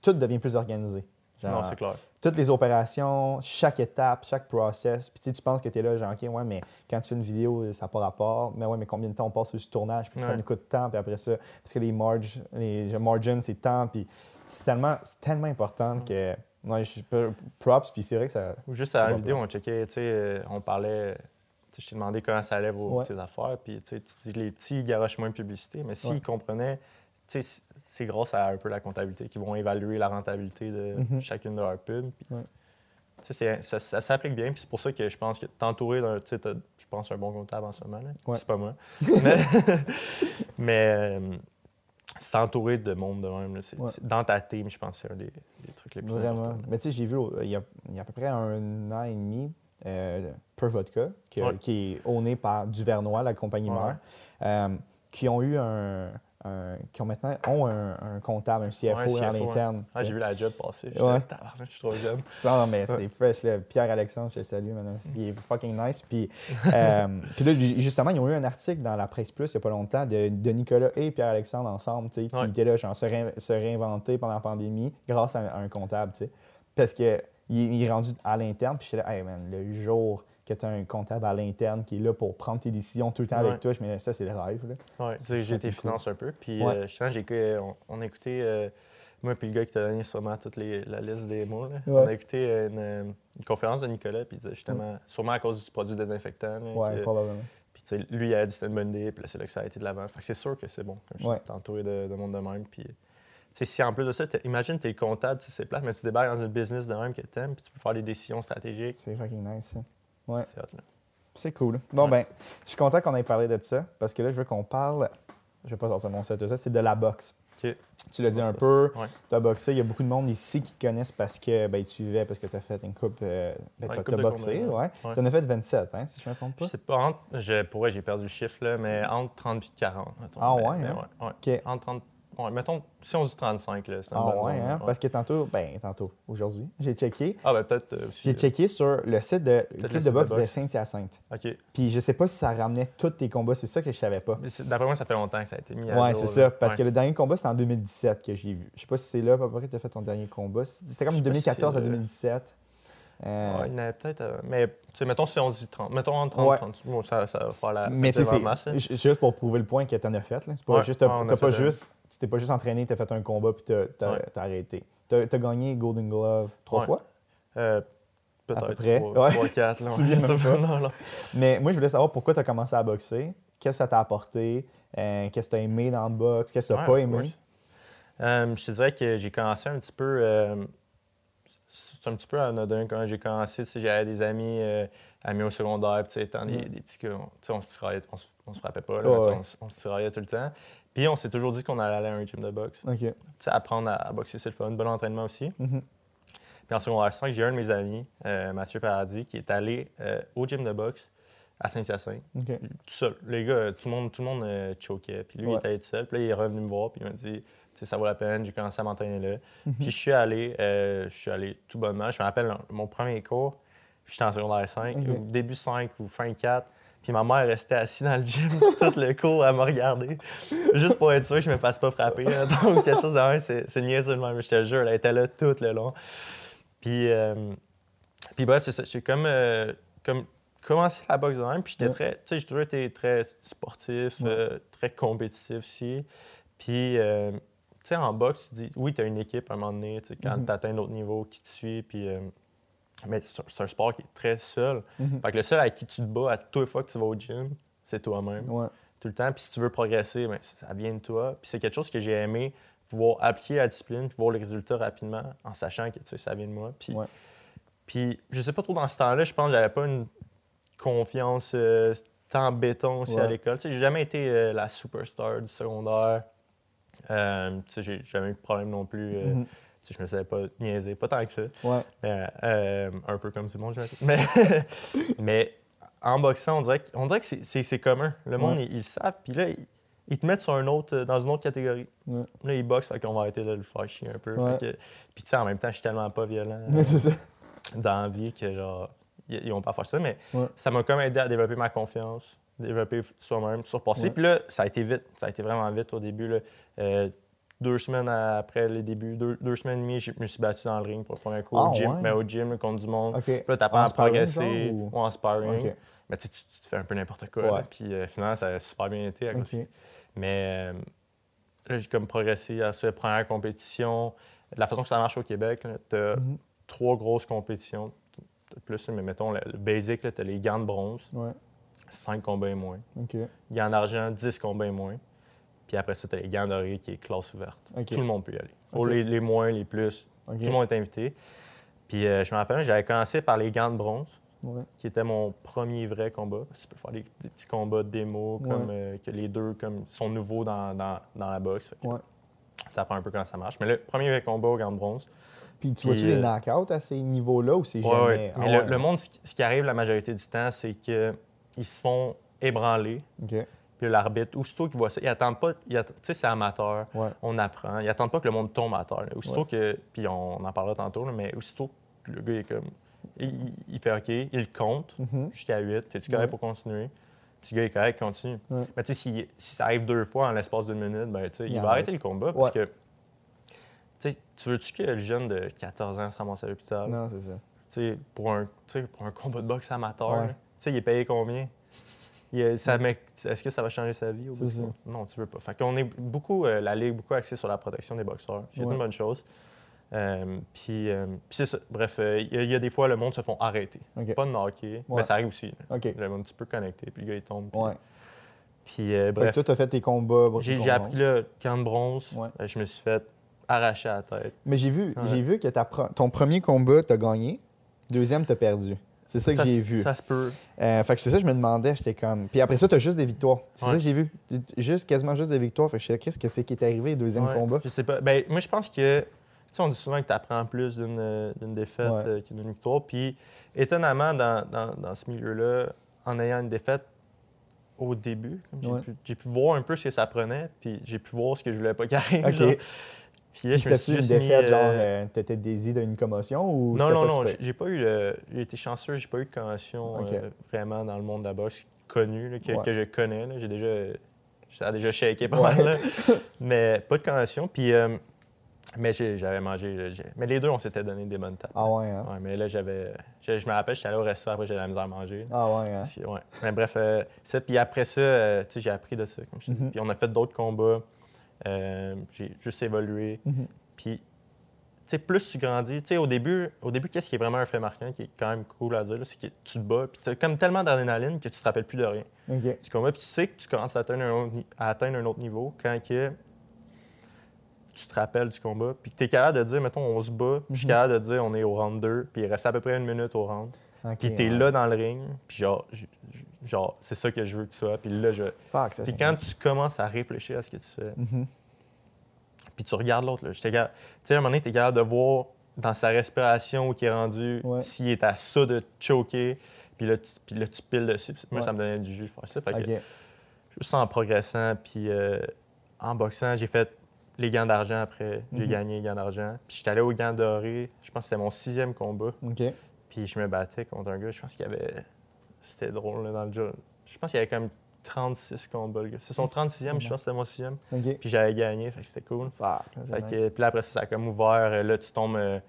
tout devient plus organisé. Genre, Non, c'est clair. Toutes les opérations, chaque étape, chaque process, puis tu sais, tu penses que tu es là, genre, OK, ouais, mais quand tu fais une vidéo, ça n'a pas rapport, mais ouais, mais combien de temps on passe sur ce tournage, puis ça nous coûte tant, puis après ça, parce que les, marge, les margins, c'est tant, puis c'est tellement, c'est tellement important que, ouais, je suis peu- props, puis c'est vrai que ça... Ou juste à la vidéo, on checkait, tu sais, euh, on parlait. tu sais, Je t'ai demandé comment ça allait vos Ouais. tes affaires, puis tu sais, tu dis les petits garochent moins de publicité, mais s'ils Ouais. comprenaient, tu sais, c'est- grâce à un peu la comptabilité qu'ils vont évaluer la rentabilité de Mhm. chacune de leurs pubs. puis, Ouais. tu sais, c'est- ça, ça s'applique bien, puis c'est pour ça que je pense que t'entourer d'un, tu sais, t'as- je pense, un bon comptable en ce moment. Ouais. c'est pas moi. mais [laughs] [laughs] mais, euh, s'entourer de monde de même, là, Ouais. dans ta team, je pense que c'est un des, des trucs les plus Vraiment. importants. Mais tu sais, j'ai vu il y, a, il y a à peu près un an et demi, euh, Per Vodka, qui, Ouais. qui est owné par Duvernois, la compagnie mère, euh, qui ont eu un, un- qui ont maintenant ont un, un comptable, un CFO, Ouais, à CFO, l'interne. hein. Ah, j'ai vu la job passer. J'étais Ouais. je suis trop jeune. [laughs] Non, mais c'est fresh. Là. Pierre-Alexandre, je te salue maintenant. Il est fucking nice. Puis, euh, [laughs] puis là, ju- justement, ils ont eu un article dans la Presse Plus il n'y a pas longtemps de, de Nicolas et Pierre-Alexandre ensemble, qui Ouais. étaient là, genre, se, réin- se réinventer pendant la pandémie grâce à, un- à un comptable, tu sais. Parce qu'il il est rendu à l'interne, puis je suis là, hey man, le jour que tu as un comptable à l'interne qui est là pour prendre tes décisions tout le temps Ouais. avec toi, je me dis, ça, c'est le rêve. Tu sais, j'ai été finance un peu. Puis, Ouais. euh, justement, on, on a écouté, euh, moi puis le gars qui t'a donné sûrement toute les- la liste des mots, là. Ouais. on a écouté euh, une, une conférence de Nicolas, puis justement, sûrement à cause du produit désinfectant. que- probablement. Puis, tu sais, lui, il a dit que c'était une bonne idée, puis c'est là que ça a été de l'avant. Fait que c'est sûr que c'est bon, comme je t'es entouré de, de monde de même. Puis, tu si en plus de ça, imagine, tu es comptable, tu sais, c'est plate, mais tu débarques dans un business de même que t'aimes, puis tu peux faire des décisions stratégiques. C'est fucking nice, ça. Ouais. C'est hot, là. C'est cool. Bon, Ouais. ben, je suis content qu'on ait parlé de ça parce que là, je veux qu'on parle. Je vais pas sortir mon set de ça, c'est de la boxe. Tu l'as dit un peu. Ouais. Tu as boxé. Il y a beaucoup de monde ici qui te connaissent parce que ben, te suivaient, parce que tu as fait une coupe. euh, ben, Ouais, t'as de boxé, ouais. Tu en as fait 27, hein, si je ne me trompe Je pas. sais pas, entre, je, pour j'ai perdu le chiffre, là, mais entre 30 et 40, mettons. Ah ouais, hein? ouais. OK. Entre 30, ouais, mettons, si on dit 35, là, c'est une Ah ouais, zone, hein? là, Parce que tantôt, ben tantôt, aujourd'hui, j'ai checké. Ah, ben peut-être euh. J'ai euh, checké sur le site de le club site de boxe de. Saint-Hyacinthe. OK. Puis je sais pas si ça ramenait tous tes combats, c'est ça que je savais pas. D'après moi, ça fait longtemps que ça a été mis à Ouais, c'est ça. Parce Ouais. que le dernier combat, c'était en 2017 que j'ai vu. Je sais pas si c'est là à peu près que tu as fait ton dernier combat. C'était comme Je sais pas si 2014 c'est à le- 2017. Euh, Ouais, il y en avait peut-être. euh, mais, mettons si on dit 30. Mettons entre 30 Ouais. et 30. Bon, ça, ça va faire la. mais tu sais, juste pour prouver le point que tu en as fait. C'est pas Ouais. juste, Ah, pas fait un- juste, tu t'es pas juste entraîné, tu as fait un combat puis tu as, Ouais. arrêté. Tu as, gagné Golden Glove trois Ouais. fois? Euh, À peu Peut-être près. 3, Ouais. 4. Là, [laughs] Tu ouais, viens je sais même pas, pas. non, non. Mais moi, je voulais savoir pourquoi tu as commencé à boxer. Qu'est-ce que ça t'a apporté? Euh, Qu'est-ce que tu as aimé dans le boxe? Qu'est-ce que tu Ouais, pas aimé? Euh, je te dirais que j'ai commencé un petit peu. euh, c'est un petit peu anodin quand j'ai commencé. J'avais des amis, amis au secondaire, puis tu sais, étant des, Mm. des petits on, on se tiraillait, on se, on se frappait pas, là, ouais. on, on se tiraillait tout le temps. Puis on s'est toujours dit qu'on allait aller à un gym de boxe. OK. Tu sais, apprendre à, à boxer, c'est le fun, bon entraînement aussi. Mhm. Puis en secondaire 5, j'ai un de mes amis, euh, Mathieu Paradis, qui est allé euh, au gym de boxe à Saint-Hyacinthe, OK. tout seul. Les gars, tout le monde, tout le monde euh, choquait. Puis lui, il était allé tout seul. Puis là, il est revenu me voir, puis il m'a dit, tu sais, ça vaut la peine. J'ai commencé à m'entraîner là. Mhm. Puis je suis allé, je suis allé tout bonnement. Je me rappelle mon premier cours, puis j'étais en secondaire 5, OK. ou début 5 ou fin 4. Puis ma mère restait assise dans le gym [laughs] tout le cours à me regarder, juste pour être sûr que je me fasse pas frapper. [laughs] Donc, quelque chose de même, c'est c'est niaiseux de même. Je te jure, elle était là tout le long. Puis, euh, puis bref, c'est ça. J'ai comme, euh, comme commencé la boxe de même. Puis j'étais Ouais. très. Tu sais, j'ai toujours été très sportif, Ouais. euh, très compétitif aussi. Puis, euh, tu sais, en boxe, tu dis, oui, tu as une équipe à un moment donné, quand Mhm. tu atteins d'autres niveaux qui te suit. Puis, mais c'est un- sport qui est très seul. Mhm. Fait que le seul avec qui tu te bats à toutes les fois que tu vas au gym, c'est toi-même. Ouais. Tout le temps. Puis si tu veux progresser, ben, ça vient de toi. Puis c'est quelque chose que j'ai aimé, pouvoir appliquer la discipline, puis voir les résultats rapidement, en sachant que tu sais, ça vient de moi. Puis, Ouais. puis je sais pas trop dans ce temps-là, je pense que j'avais pas une confiance euh, tant en béton aussi à l'école. Tu sais, j'ai jamais été euh, la superstar du secondaire. Euh, tu sais, j'ai jamais eu de problème non plus. euh, Mhm. Sais, je me savais pas niaiser, pas tant que ça. Ouais. Euh, euh, un peu comme tout le monde, j'imagine. Mais, [laughs] mais en boxant, on dirait que, on dirait que c'est- c'est c'est commun. Le monde, Ouais. ils, ils le savent. Puis là, ils, ils te mettent sur un autre, dans une autre catégorie. Ouais. Là, ils boxent, fait qu'on va arrêter de le faire chier un peu. Puis tu sais, en même temps, je suis tellement pas violent Mais c'est ça. dans la vie que genre, ils, ils vont pas faire ça. Mais ça m'a comme aidé à développer ma confiance, développer soi-même, surpasser. Puis là, ça a été vite. Ça a été vraiment vite au début. Là. Euh, deux semaines après les débuts, deux, deux semaines et demie, je me suis battu dans le ring pour le premier coup Ah, au gym. ouais? Mais au gym, contre du monde. OK. Puis là, t'apprends En à progresser genre, ou- en sparring. Mais tu, tu fais un peu n'importe quoi. Ouais. là. Puis euh, finalement, ça a super bien été. à cause-. Mais euh, là, j'ai comme progressé à cette première compétition. La façon que ça marche au Québec, tu as Mhm. trois grosses compétitions. Plus, mais mettons, le, le basic, tu as les gants de bronze, Ouais. 5 combats et moins. Gants d'argent, 10 combats et moins. Puis après ça, tu as les gants dorés qui est classe ouverte. Tout le monde peut y aller. Les, les moins, les plus, tout le monde est invité. Puis euh, je me rappelle, j'avais commencé par les gants de bronze Ouais. qui était mon premier vrai combat. Tu peux faire des, des petits combats de démo, Ouais. comme euh, que les deux comme, sont nouveaux dans, dans- dans la boxe. Que Ouais. un peu comment ça marche. Mais le premier vrai combat au gant de bronze. Puis tu vois-tu euh, knockouts à ces niveaux-là ou c'est jamais... ouais. Ah Mais le, le monde, ce qui, arrive la majorité du temps, c'est qu'ils se font ébranler. Puis l'arbitre, aussitôt qu'il voit ça, il attend pas. il Tu sais, c'est amateur. Ouais. On apprend. Ils attendent pas que le monde tombe à terre. là. Aussitôt que. Puis on en parlera tantôt, là, mais aussitôt que le gars est comme. Il, il- il fait OK, il compte Mhm. jusqu'à 8. T'es-tu correct Ouais. pour continuer? Puis le gars est correct, continue. Mais tu sais, si, si ça arrive deux fois en l'espace d'une minute, ben, tu sais, il, Il va arrête. arrêter le combat parce que. Tu veux-tu que le jeune de 14 ans se ramasse à l'hôpital? Non, c'est ça. Tu sais, pour un, pour un combat de boxe amateur, Ouais. là, tu sais, il est payé combien? Il est- ça met- Est-ce que ça va changer sa vie au bout ça. Non, tu veux pas. Fait qu'on est beaucoup, euh, la Ligue, beaucoup axée sur la protection des boxeurs. C'est Ouais. une bonne chose. Euh, puis euh, puis c'est ça. Bref, il y, a- il y a des fois, le monde se font arrêter. Pas de knocker, Ouais. mais ça arrive aussi. Le monde un petit peu connecté, puis le gars, il tombe. Puis, Ouais. euh, bref, toi, t'as fait tes combats. j'ai appris le camp de bronze. Ouais. Euh, je me suis fait arracher la tête. Mais j'ai vu, Ouais. j'ai vu que ta ton premier combat, t'as gagné. Deuxième, t'as perdu. C'est ça que j'ai vu. Ça se peut. Euh, fait que c'est ça que je me demandais, j'étais comme. Puis après ça, t'as juste des victoires. C'est Ouais. ça que j'ai vu. Juste, quasiment juste des victoires. Fait que je sais qu'est-ce que c'est qui est arrivé, deuxième Ouais, combat? Je sais pas. Ben, moi, je pense que. Tu sais, on dit souvent que tu apprends plus d'une euh, d'une défaite Ouais. euh, que d'une victoire. Puis, étonnamment, dans, dans- dans ce milieu-là, en ayant une défaite au début, j'ai pu, j'ai pu voir un peu ce que ça prenait, puis j'ai pu voir ce que je voulais pas [laughs] qu'il arrive. Puis Puis c'était-tu une défaite, mis, genre, euh, euh, t'étais d'une commotion ou. non, non, non, j'ai- pas eu le- J'ai été chanceux, j'ai pas eu de commotion euh, vraiment dans le monde de la boxe connu, là, que, Ouais. que je connais. J'ai déjà. Ça a déjà shaké pas Ouais. mal, là. [laughs] Mais pas de commotion. Puis. euh, mais j'avais mangé. là, Mais les deux, on s'était donné des bonnes tapes. Ah ouais, hein? Ouais, mais là, j'avais. Je, je me rappelle, j'étais allé au restaurant, après, j'avais la misère à manger. Ah ouais, hein? Ouais. Mais bref, euh, ça. Puis après ça, tu sais, j'ai appris de ça, comme je. Mhm. Puis on a fait d'autres combats. Euh, j'ai juste évolué. Mhm. Puis, tu sais, plus tu grandis, tu sais, au début, au début, qu'est-ce qui est vraiment un fait marquant, qui est quand même cool à dire, c'est que tu te bats, puis tu as comme tellement d'adrénaline que tu te rappelles plus de rien. Tu combats, puis tu sais que tu commences à atteindre un autre, ni- à atteindre un autre niveau quand que tu te rappelles du combat, puis que tu es capable de dire, mettons, on se bat, puis je suis Mhm. capable de dire, on est au round 2, puis il reste à peu près une minute au round. Puis tu es ouais. là dans le ring, puis genre, genre c'est ça que je veux que tu sois, puis là, je... Fuck, ça, Puis quand tu commences à réfléchir à ce que tu fais, Mhm. puis tu regardes l'autre, là, tu sais, à un moment donné, tu es capable de voir dans sa respiration où il est rendu, Ouais. s'il est à ça de choquer, puis là, tu, puis là, tu piles dessus. Puis Moi, Ouais. ça me donnait du jus faire ça. Fait que, juste en progressant, puis euh, en boxant, j'ai fait les gants d'argent après. J'ai Mhm. gagné les gants d'argent. Puis j'étais allé aux gants dorés. Je pense que c'était mon sixième combat. Puis je me battais contre un gars. Je pense qu'il y avait. C'était drôle là, dans le jeu. Je pense qu'il y avait comme 36 combats, le gars. C'est son 36e, je pense que c'était mon sixième. OK. Puis j'avais gagné, fait que c'était cool. C'est Fait que, nice. puis là, après ça, ça a comme ouvert. Euh, Là, tu tombes. euh,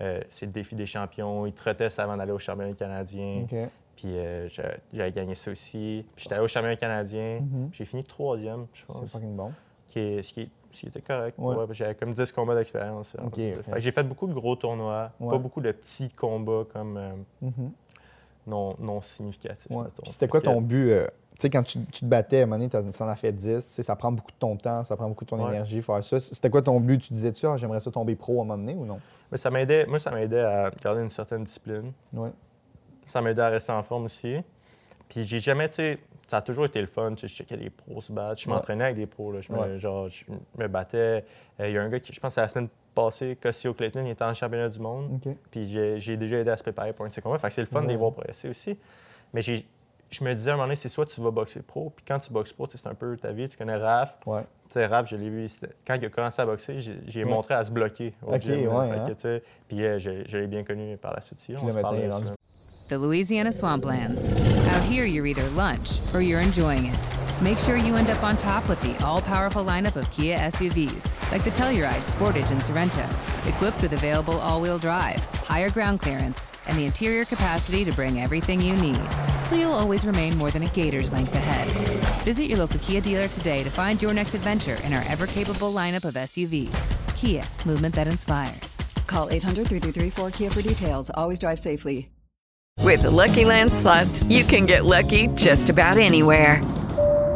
euh, c'est le défi des champions. Ils te retestent avant d'aller au championnat canadien. OK. Puis euh, j'a- j'avais gagné ça aussi. Puis j'étais allé au championnat canadien. Mhm. J'ai fini troisième, je C'est pense. fucking bon. Qui est- ce, qui, est- ce qui était correct. Ouais. Ouais, j'avais comme 10 combats d'expérience. J'ai fait beaucoup de gros tournois, Ouais. pas beaucoup de petits combats comme Mhm. Non, non significatifs. Ouais. c'était quoi ton but? euh, tu sais, quand tu, tu te battais, à un moment donné, ça en a fait 10. tu sais, Ça prend beaucoup de ton temps, ça prend beaucoup de ton Ouais. énergie, faire ça. C'était quoi ton but? Tu disais-tu, ah, j'aimerais ça tomber pro à un moment donné ou non? Mais ça m'aidait, moi, ça m'aidait à garder une certaine discipline. Ouais. Ça m'aidait à rester en forme aussi. Puis j'ai jamais, tu sais, ça a toujours été le fun. tu sais, Je checkais les pros se battre. Je Ouais. m'entraînais avec des pros. Là. Je, me, Ouais. genre, je me battais. Euh, Il y a un gars qui, je pense, c'est la semaine passé, Cossio Clayton il était en championnat du monde. OK. Puis j'ai j'ai déjà aidé à se préparer pour un de ces combats. Fait que c'est le fun de les Ouais. voir progresser aussi. Mais j'ai- je me disais à un moment donné, c'est soit tu vas boxer pro, puis quand tu boxes pro, c'est un peu ta vie. Tu connais Raph. Ouais. Tu sais, Raph, je l'ai vu, quand il a commencé à boxer, j'ai j'ai Ouais. montré à se bloquer au Ok, gym. ouais, hein. que, Puis euh, je, je l'ai bien connu par la suite. On se maintenant, parlait. The Louisiana Swamplands. Out here, you're either lunch or you're enjoying it. Make sure you end up on top with the all powerful lineup of Kia SUVs, like the Telluride, Sportage, and Sorento, equipped with available all wheel drive, higher ground clearance, and the interior capacity to bring everything you need. So you'll always remain more than a gator's length ahead. Visit your local Kia dealer today to find your next adventure in our ever capable lineup of SUVs. Kia, movement that inspires. Call 800 333 4KIA for details. Always drive safely. With the Lucky Land slots, you can get lucky just about anywhere.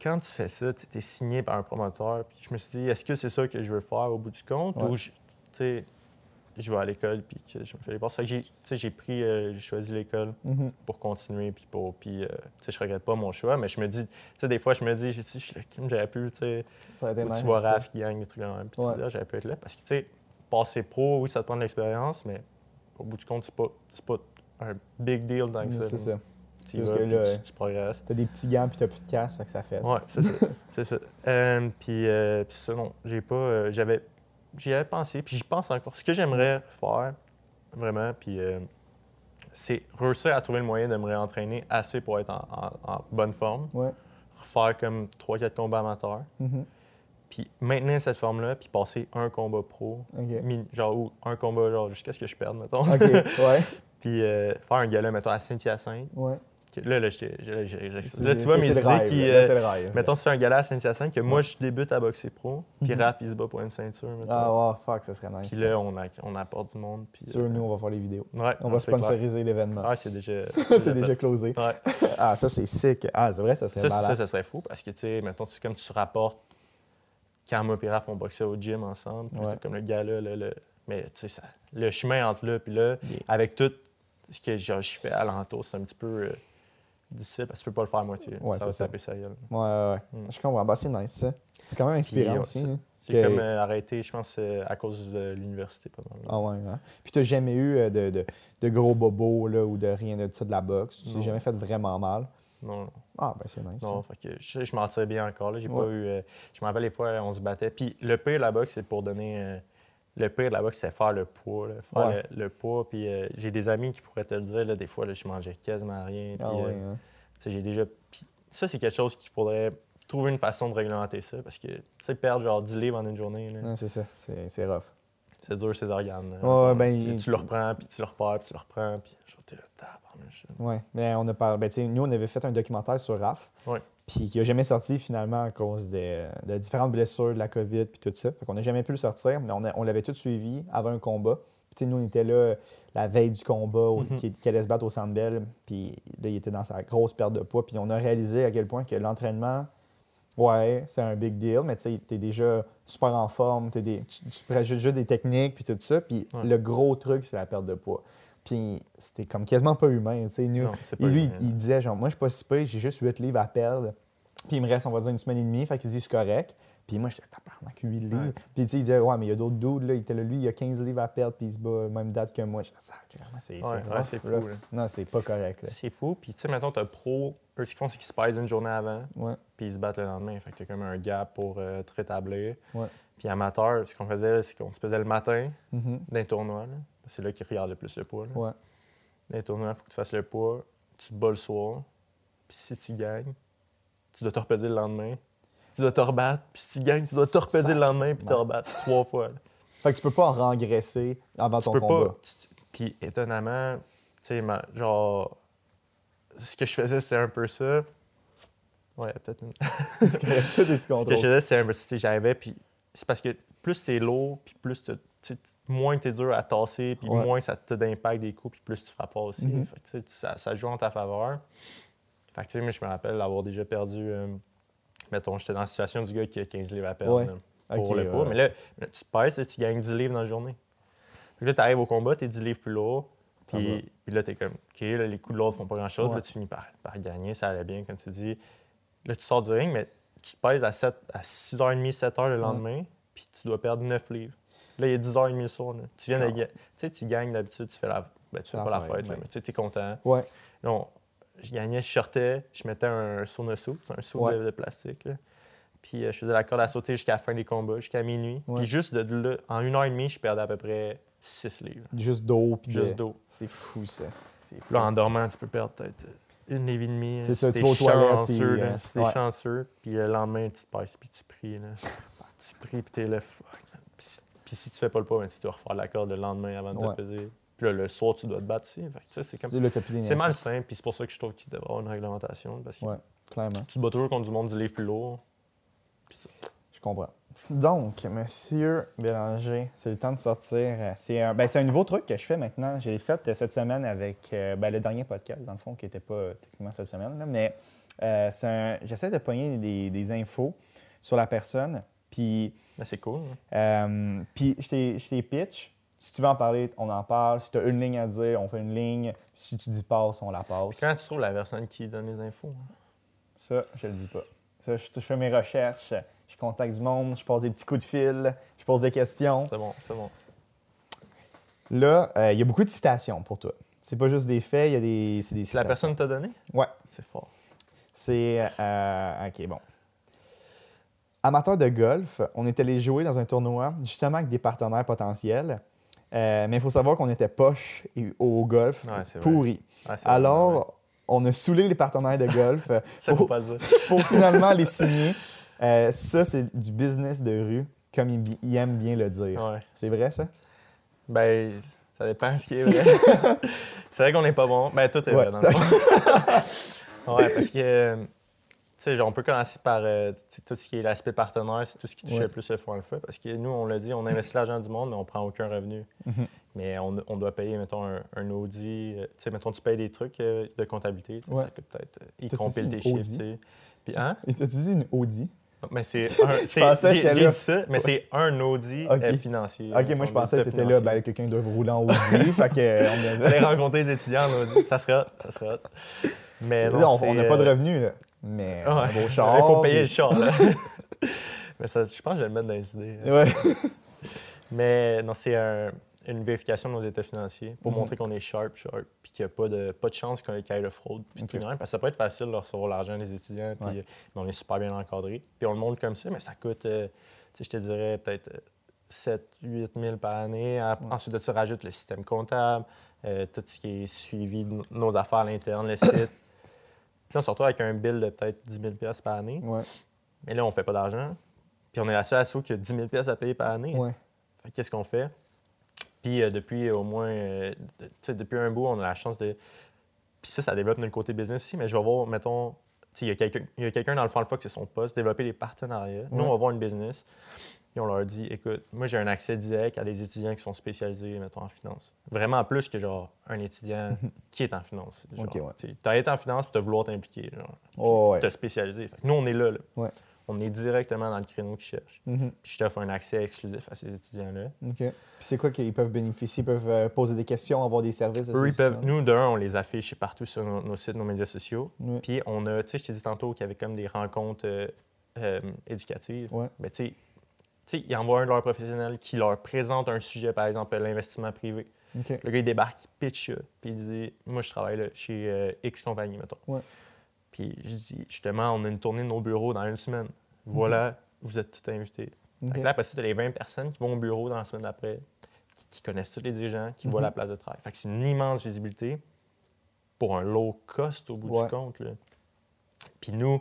Quand tu fais ça, tu es signé par un promoteur. Puis je me suis dit, est-ce que c'est ça que je veux faire au bout du compte? Ouais. Ou je, je vais à l'école, puis que je me fais les que j'ai, pris, euh, j'ai choisi l'école Mhm. pour continuer, puis pour, puis, euh, je regrette pas mon choix, mais je me dis, tu sais, des fois, je me dis, si j'aurais pu, tu sais, tu vois Raph qui gagne des trucs dans puis Ouais. ah, j'aurais pu être là. Parce que, tu sais, passer pro, oui, ça te prend de l'expérience, mais au bout du compte, c'est pas, pas un big deal que ça. C'est ça. Tu vas, là, tu, tu progresses. T'as des petits gants puis t'as plus de casse, fait que ça fait. Ouais, c'est ça. [laughs] c'est ça. Euh, puis, euh, puis ça, non, j'ai pas. euh, j'avais. J'y avais pensé, puis j'y pense encore. Ce que j'aimerais faire, vraiment, puis c'est réussir à trouver le moyen de me réentraîner assez pour être en, en- en bonne forme. Ouais. Refaire comme 3-4 combats amateurs. Mhm. Puis maintenir cette forme-là, puis passer un combat pro. Genre, ou un combat, genre, jusqu'à ce que je perde, mettons. OK, [laughs] ouais. puis euh, faire un gala, mettons, à Saint-Hyacinthe. Ouais. Là, là, j'ai- C'est- là, tu vois mes c'est idées rêve, qui. là, euh, c'est le rêve. mettons, tu fais un gala à Saint-Hyacinthe, que moi, je débute à boxer pro, puis Mhm. Raph, il se bat pour une ceinture. mettons. Ah, ouais, fuck, ça serait nice. Puis là, on, a, on apporte du monde. Puis, sûr, euh, nous, on va faire les vidéos. Ouais, on va sponsoriser l'événement. Ouais, c'est déjà. [laughs] c'est déjà closé. Ouais. [laughs] ah, ça, c'est sick. Ah, c'est vrai, ça serait Ça, ça, ça serait fou parce que, tu sais, mettons, tu- comme tu rapportes quand moi et Raph, on boxait au gym ensemble, puis Ouais. comme le gars-là, le, le- mais tu sais, ça- le chemin entre là puis là, avec tout ce que je fais alentour, c'est un petit peu euh, difficile parce que tu peux pas le faire à moitié. Ouais, ça va taper sa gueule. Ouais, ouais, ouais. Mm. Je comprends. Bah, c'est nice, ça. C'est quand même inspirant Puis, aussi. c'est- hein, J'ai comme euh, arrêté, je pense, euh, à cause de l'université pas mal. Ah ouais, hein? Puis t'as jamais eu euh, de, de, de gros bobos là, ou de rien de ça de la boxe? Tu t'es jamais fait vraiment mal? Non, non. Ah, ben c'est nice. Non, fait que je, je m'en tire bien encore. Là. J'ai Ouais. pas eu. je me rappelle les fois, on se battait. Puis le pire de la boxe, c'est pour donner. Le pire de la boxe, c'est faire le poids. là. Faire Ouais. le, le poids. Puis euh, j'ai des amis qui pourraient te le dire. Là, des fois, là, je mangeais quasiment rien. Puis, Ah ouais, euh, hein? j'ai déjà. puis ça, c'est quelque chose qu'il faudrait trouver une façon de réglementer ça. Parce que, tu sais, perdre genre 10 livres en une journée, là, Non, c'est ça. C'est c'est rough. c'est dur, ces organes. là. Ben, Puis il- tu le reprends, puis tu le repères, puis tu le reprends. Puis genre, t'es là. Ouais. Mais on a parlé. Ben, tu sais, nous, on avait fait un documentaire sur Raph. Puis qui n'a jamais sorti finalement à cause de, de différentes blessures, de la COVID, puis tout ça. Fait qu'on n'a jamais pu le sortir, mais on, a- on l'avait tout suivi avant un combat. Puis nous, on était là la veille du combat, Mhm. qui, qui allait se battre au Centre Bell. Puis là, il était dans sa grosse perte de poids. Puis on a réalisé à quel point que l'entraînement, ouais, c'est un big deal, mais tu sais, t'es déjà super en forme, des, tu, tu rajoutes juste des techniques, puis tout ça. Puis Ouais. le gros truc, c'est la perte de poids. Puis c'était comme quasiment pas humain, tu sais. nous- Non, c'est pas Et lui, humain, il, il disait, genre, moi, je suis pas si j'ai juste 8 livres à perdre. Puis il me reste, on va dire, une semaine et demie. Fait qu'il dit, c'est correct. Puis moi, j'étais, tabarnak, 8 livres. Ouais. Puis tu sais, il disait, ouais, mais il y a d'autres dudes, là. Il était là, lui, il a 15 livres à perdre, puis il se bat même date que moi. J'étais, sacrément, c'est Ouais, c'est ouais, fou, là. là. Non, c'est pas correct. C'est fou. Puis, tu sais, mettons, t'as pro, eux, ce qu'ils font, c'est qu'ils se pèsent une journée avant, Ouais. puis ils se battent le lendemain. Fait que t'as comme un gap pour euh, te rétablir. Ouais. Puis, amateur, ce qu'on faisait, c'est qu'on se pesait le matin Mhm. d'un tournoi. là. C'est là qu'ils regardent le plus le poids. là. Ouais. Dans les tournois, il faut que tu fasses le poids, tu te bats le soir, puis si tu gagnes, tu dois te repaiser le lendemain. Tu dois te rebattre, puis si tu gagnes, tu dois te repaiser le lendemain, puis te rebattre trois fois. là. Fait que tu peux pas en rengraisser avant Tu ton peux combat. pas. tu- Puis étonnamment, tu sais, ma- genre, ce que je faisais, c'est un peu ça. Ouais, peut-être une. [laughs] [laughs] Ce que je faisais, c'est un peu, sais, j'arrivais, puis c'est parce que plus c'est lourd, puis plus tu moins tu es dur à tasser, puis Ouais. moins ça te d'impact des coups, puis plus tu frappes aussi. Mhm. Fait que, ça, ça joue en ta faveur. Fait que, tu sais, moi, je me rappelle d'avoir déjà perdu. euh, mettons, j'étais dans la situation du gars qui a 15 livres à perdre Ouais. là, pour le poids. ouais. Mais là, là, tu te tu gagnes 10 livres dans la journée. Fait que là, tu arrives au combat, tu es 10 livres plus lourd. Puis, puis là, tu es comme, OK, là, les coups de l'autre font pas grand-chose. Là, tu finis par, par gagner, ça allait bien, comme tu dis. Là, tu sors du ring, mais tu te pèses à, 7, à 6h30, 7h le lendemain, puis tu dois perdre 9 livres. Là, il est 10h30 le soir. là. Tu viens de Ah. Tu sais, tu gagnes d'habitude, tu fais la. Ben, tu fais La pas la fête, fête, là, mais tu es content. Ouais. Là, on- je gagnais, je sortais, je mettais un saut un saut Ouais. de, de plastique. là. Puis euh, je faisais la corde à sauter jusqu'à la fin des combats, jusqu'à minuit. Ouais. Puis juste de là, en une heure et demie, je perdais à peu près 6 livres. Juste d'eau. puis Juste de- d'eau. C'est fou, ça. C'est fou. Puis là, en dormant, tu peux perdre peut-être une livre et demie. C'est euh, ça, si tu vas chanceux, puis, là, euh, si t'es ouais. chanceux. Puis le lendemain, tu te passes, puis tu pries. Là. [laughs] tu pries, puis t'es là, fuck. Puis, puis si tu fais pas le pas, ben, tu dois refaire la corde le lendemain avant de Ouais. te peser. Puis là, le soir, tu dois te battre aussi. C'est comme... C'est malsain, puis c'est pour ça que je trouve qu'il devrait y avoir une réglementation. Parce que Ouais, clairement. tu te bats toujours contre du monde du livre plus lourd. Je comprends. Donc, Monsieur Bélanger, c'est le temps de sortir. C'est un, ben, c'est un nouveau truc que je fais maintenant. Je l'ai fait euh, cette semaine avec euh, ben, le dernier podcast, dans le fond, qui n'était pas euh, techniquement cette semaine. là, mais euh, un- j'essaie de pogner des, des infos sur la personne. Puis, c'est cool. euh, puis je t'ai- pitch. Si tu veux en parler, on en parle. Si tu as une ligne à dire, on fait une ligne. Si tu dis passe, on la passe. Puis quand tu trouves la personne qui donne les infos, hein? Ça, je le dis pas. Ça, je, je fais mes recherches, je contacte du monde, je pose des petits coups de fil, je pose des questions. c'est bon, c'est bon. Là, euh, il y a beaucoup de citations pour toi. C'est pas juste des faits, il y a des, c'est des Si la citations. personne t'a donné, Ouais. c'est fort. C'est. euh, OK, bon. Amateur de golf, on est allé jouer dans un tournoi justement avec des partenaires potentiels. Euh, mais il faut savoir qu'on était poche et- au golf, Ouais, pourri. Ouais, c'est vrai, Alors, on a saoulé les partenaires de golf [laughs] euh, Ça, pour, pas le dire. [laughs] pour finalement les signer. Euh, ça, c'est du business de rue, comme il, bi- il aime bien le dire. Ouais. C'est vrai, ça? Ben, ça dépend ce qui est vrai. [laughs] c'est vrai qu'on n'est pas bon. Ben, tout est vrai dans le fond. ouais, parce que, sais, on peut commencer par euh, tu tout ce qui est l'aspect partenaire, c'est tout ce qui touche Ouais. le plus le fond le feu. Parce que nous, on l'a dit, on investit l'argent du monde, mais on prend aucun revenu. Mhm. Mais on, on doit payer, mettons, un, un Audi. euh, tu sais, mettons, tu payes des trucs euh, de comptabilité. tu Ouais. Ça coûte peut-être. euh, Ils compilent tes chiffres, tu sais. Puis, hein? Et T'as-tu dit une Audi? Mais c'est [laughs] un. J'ai dit ça, mais c'est un Audi financier. Ok, moi je pensais que Audi t'étais là, ben, quelqu'un doit rouler en Audi. [laughs] fait que, on avait... rencontrer les étudiants en Audi. Ça serait hot, ça hot. Mais non, on n'a pas de revenus, là. Mais ouais. un beau Il char. faut payer puis- le char, là. [laughs] Mais ça, je pense que je vais le mettre dans les idées. Ouais. Mais non, c'est un- une vérification de nos états financiers pour Mhm. montrer qu'on est sharp, sharp, puis qu'il n'y a pas de, pas de chance qu'il y ait de fraude, puis tout. Parce que ça peut être facile de recevoir l'argent des étudiants, puis Ouais. euh, mais on est super bien encadré. Puis on le montre comme ça, mais ça coûte, euh, je te dirais peut-être euh, 7 8 000 par année. Ap- Ensuite de ça, rajoute le système comptable, euh, tout ce qui est suivi de no- nos affaires à l'interne, le site. Puis là, on se retrouve avec un bill de peut-être 10 000 par année. Ouais. Mais là, on fait pas d'argent. Puis on est la seule asso qui a 10 000 à payer par année. Ouais. Fait que qu'est-ce qu'on fait? Puis euh, depuis au moins, euh, de- tu sais, depuis un bout, on a la chance de. Puis ça, ça développe notre côté business aussi, mais je vais voir, mettons, tu sais, il y a quelqu'un dans le fond, c'est son poste, développer des partenariats. Nous, Ouais. on va voir une business, on leur dit, écoute, moi, j'ai un accès direct à des étudiants qui sont spécialisés, mettons, en finance. Vraiment plus que, genre, un étudiant [laughs] qui est en finance. Genre, Ok, ouais. tu as été en finance, puis tu as vouloir t'impliquer, genre, Oh, ouais. Fait que nous, on est là, là. Ouais. On est directement dans le créneau qu'ils cherchent. Mhm. Puis je t'offre un accès exclusif à ces étudiants-là. OK. Puis c'est quoi qu'ils peuvent bénéficier? Ils peuvent euh, poser des questions, avoir des services? Eux, ils peuvent, nous, d'un, on les affiche partout sur nos, nos sites, nos médias sociaux. Puis on a, tu sais, je t'ai dit tantôt qu'il y avait comme des rencontres euh, euh, éducatives. Ouais. Mais tu sais, sais, ils envoient un de leurs professionnels qui leur présente un sujet, par exemple, l'investissement privé. Le gars, il débarque, il pitch ça, puis il dit Moi, je travaille là, chez euh, X compagnie, mettons. Ouais. Puis je dis Justement, on a une tournée de nos bureaux dans une semaine. Voilà, vous êtes tous invités. Là, après ça, tu as les 20 personnes qui vont au bureau dans la semaine d'après, qui, qui connaissent tous les dirigeants, qui voient Mhm. la place de travail. Fait que c'est une immense visibilité pour un low cost au bout Ouais. du compte. là. Puis nous,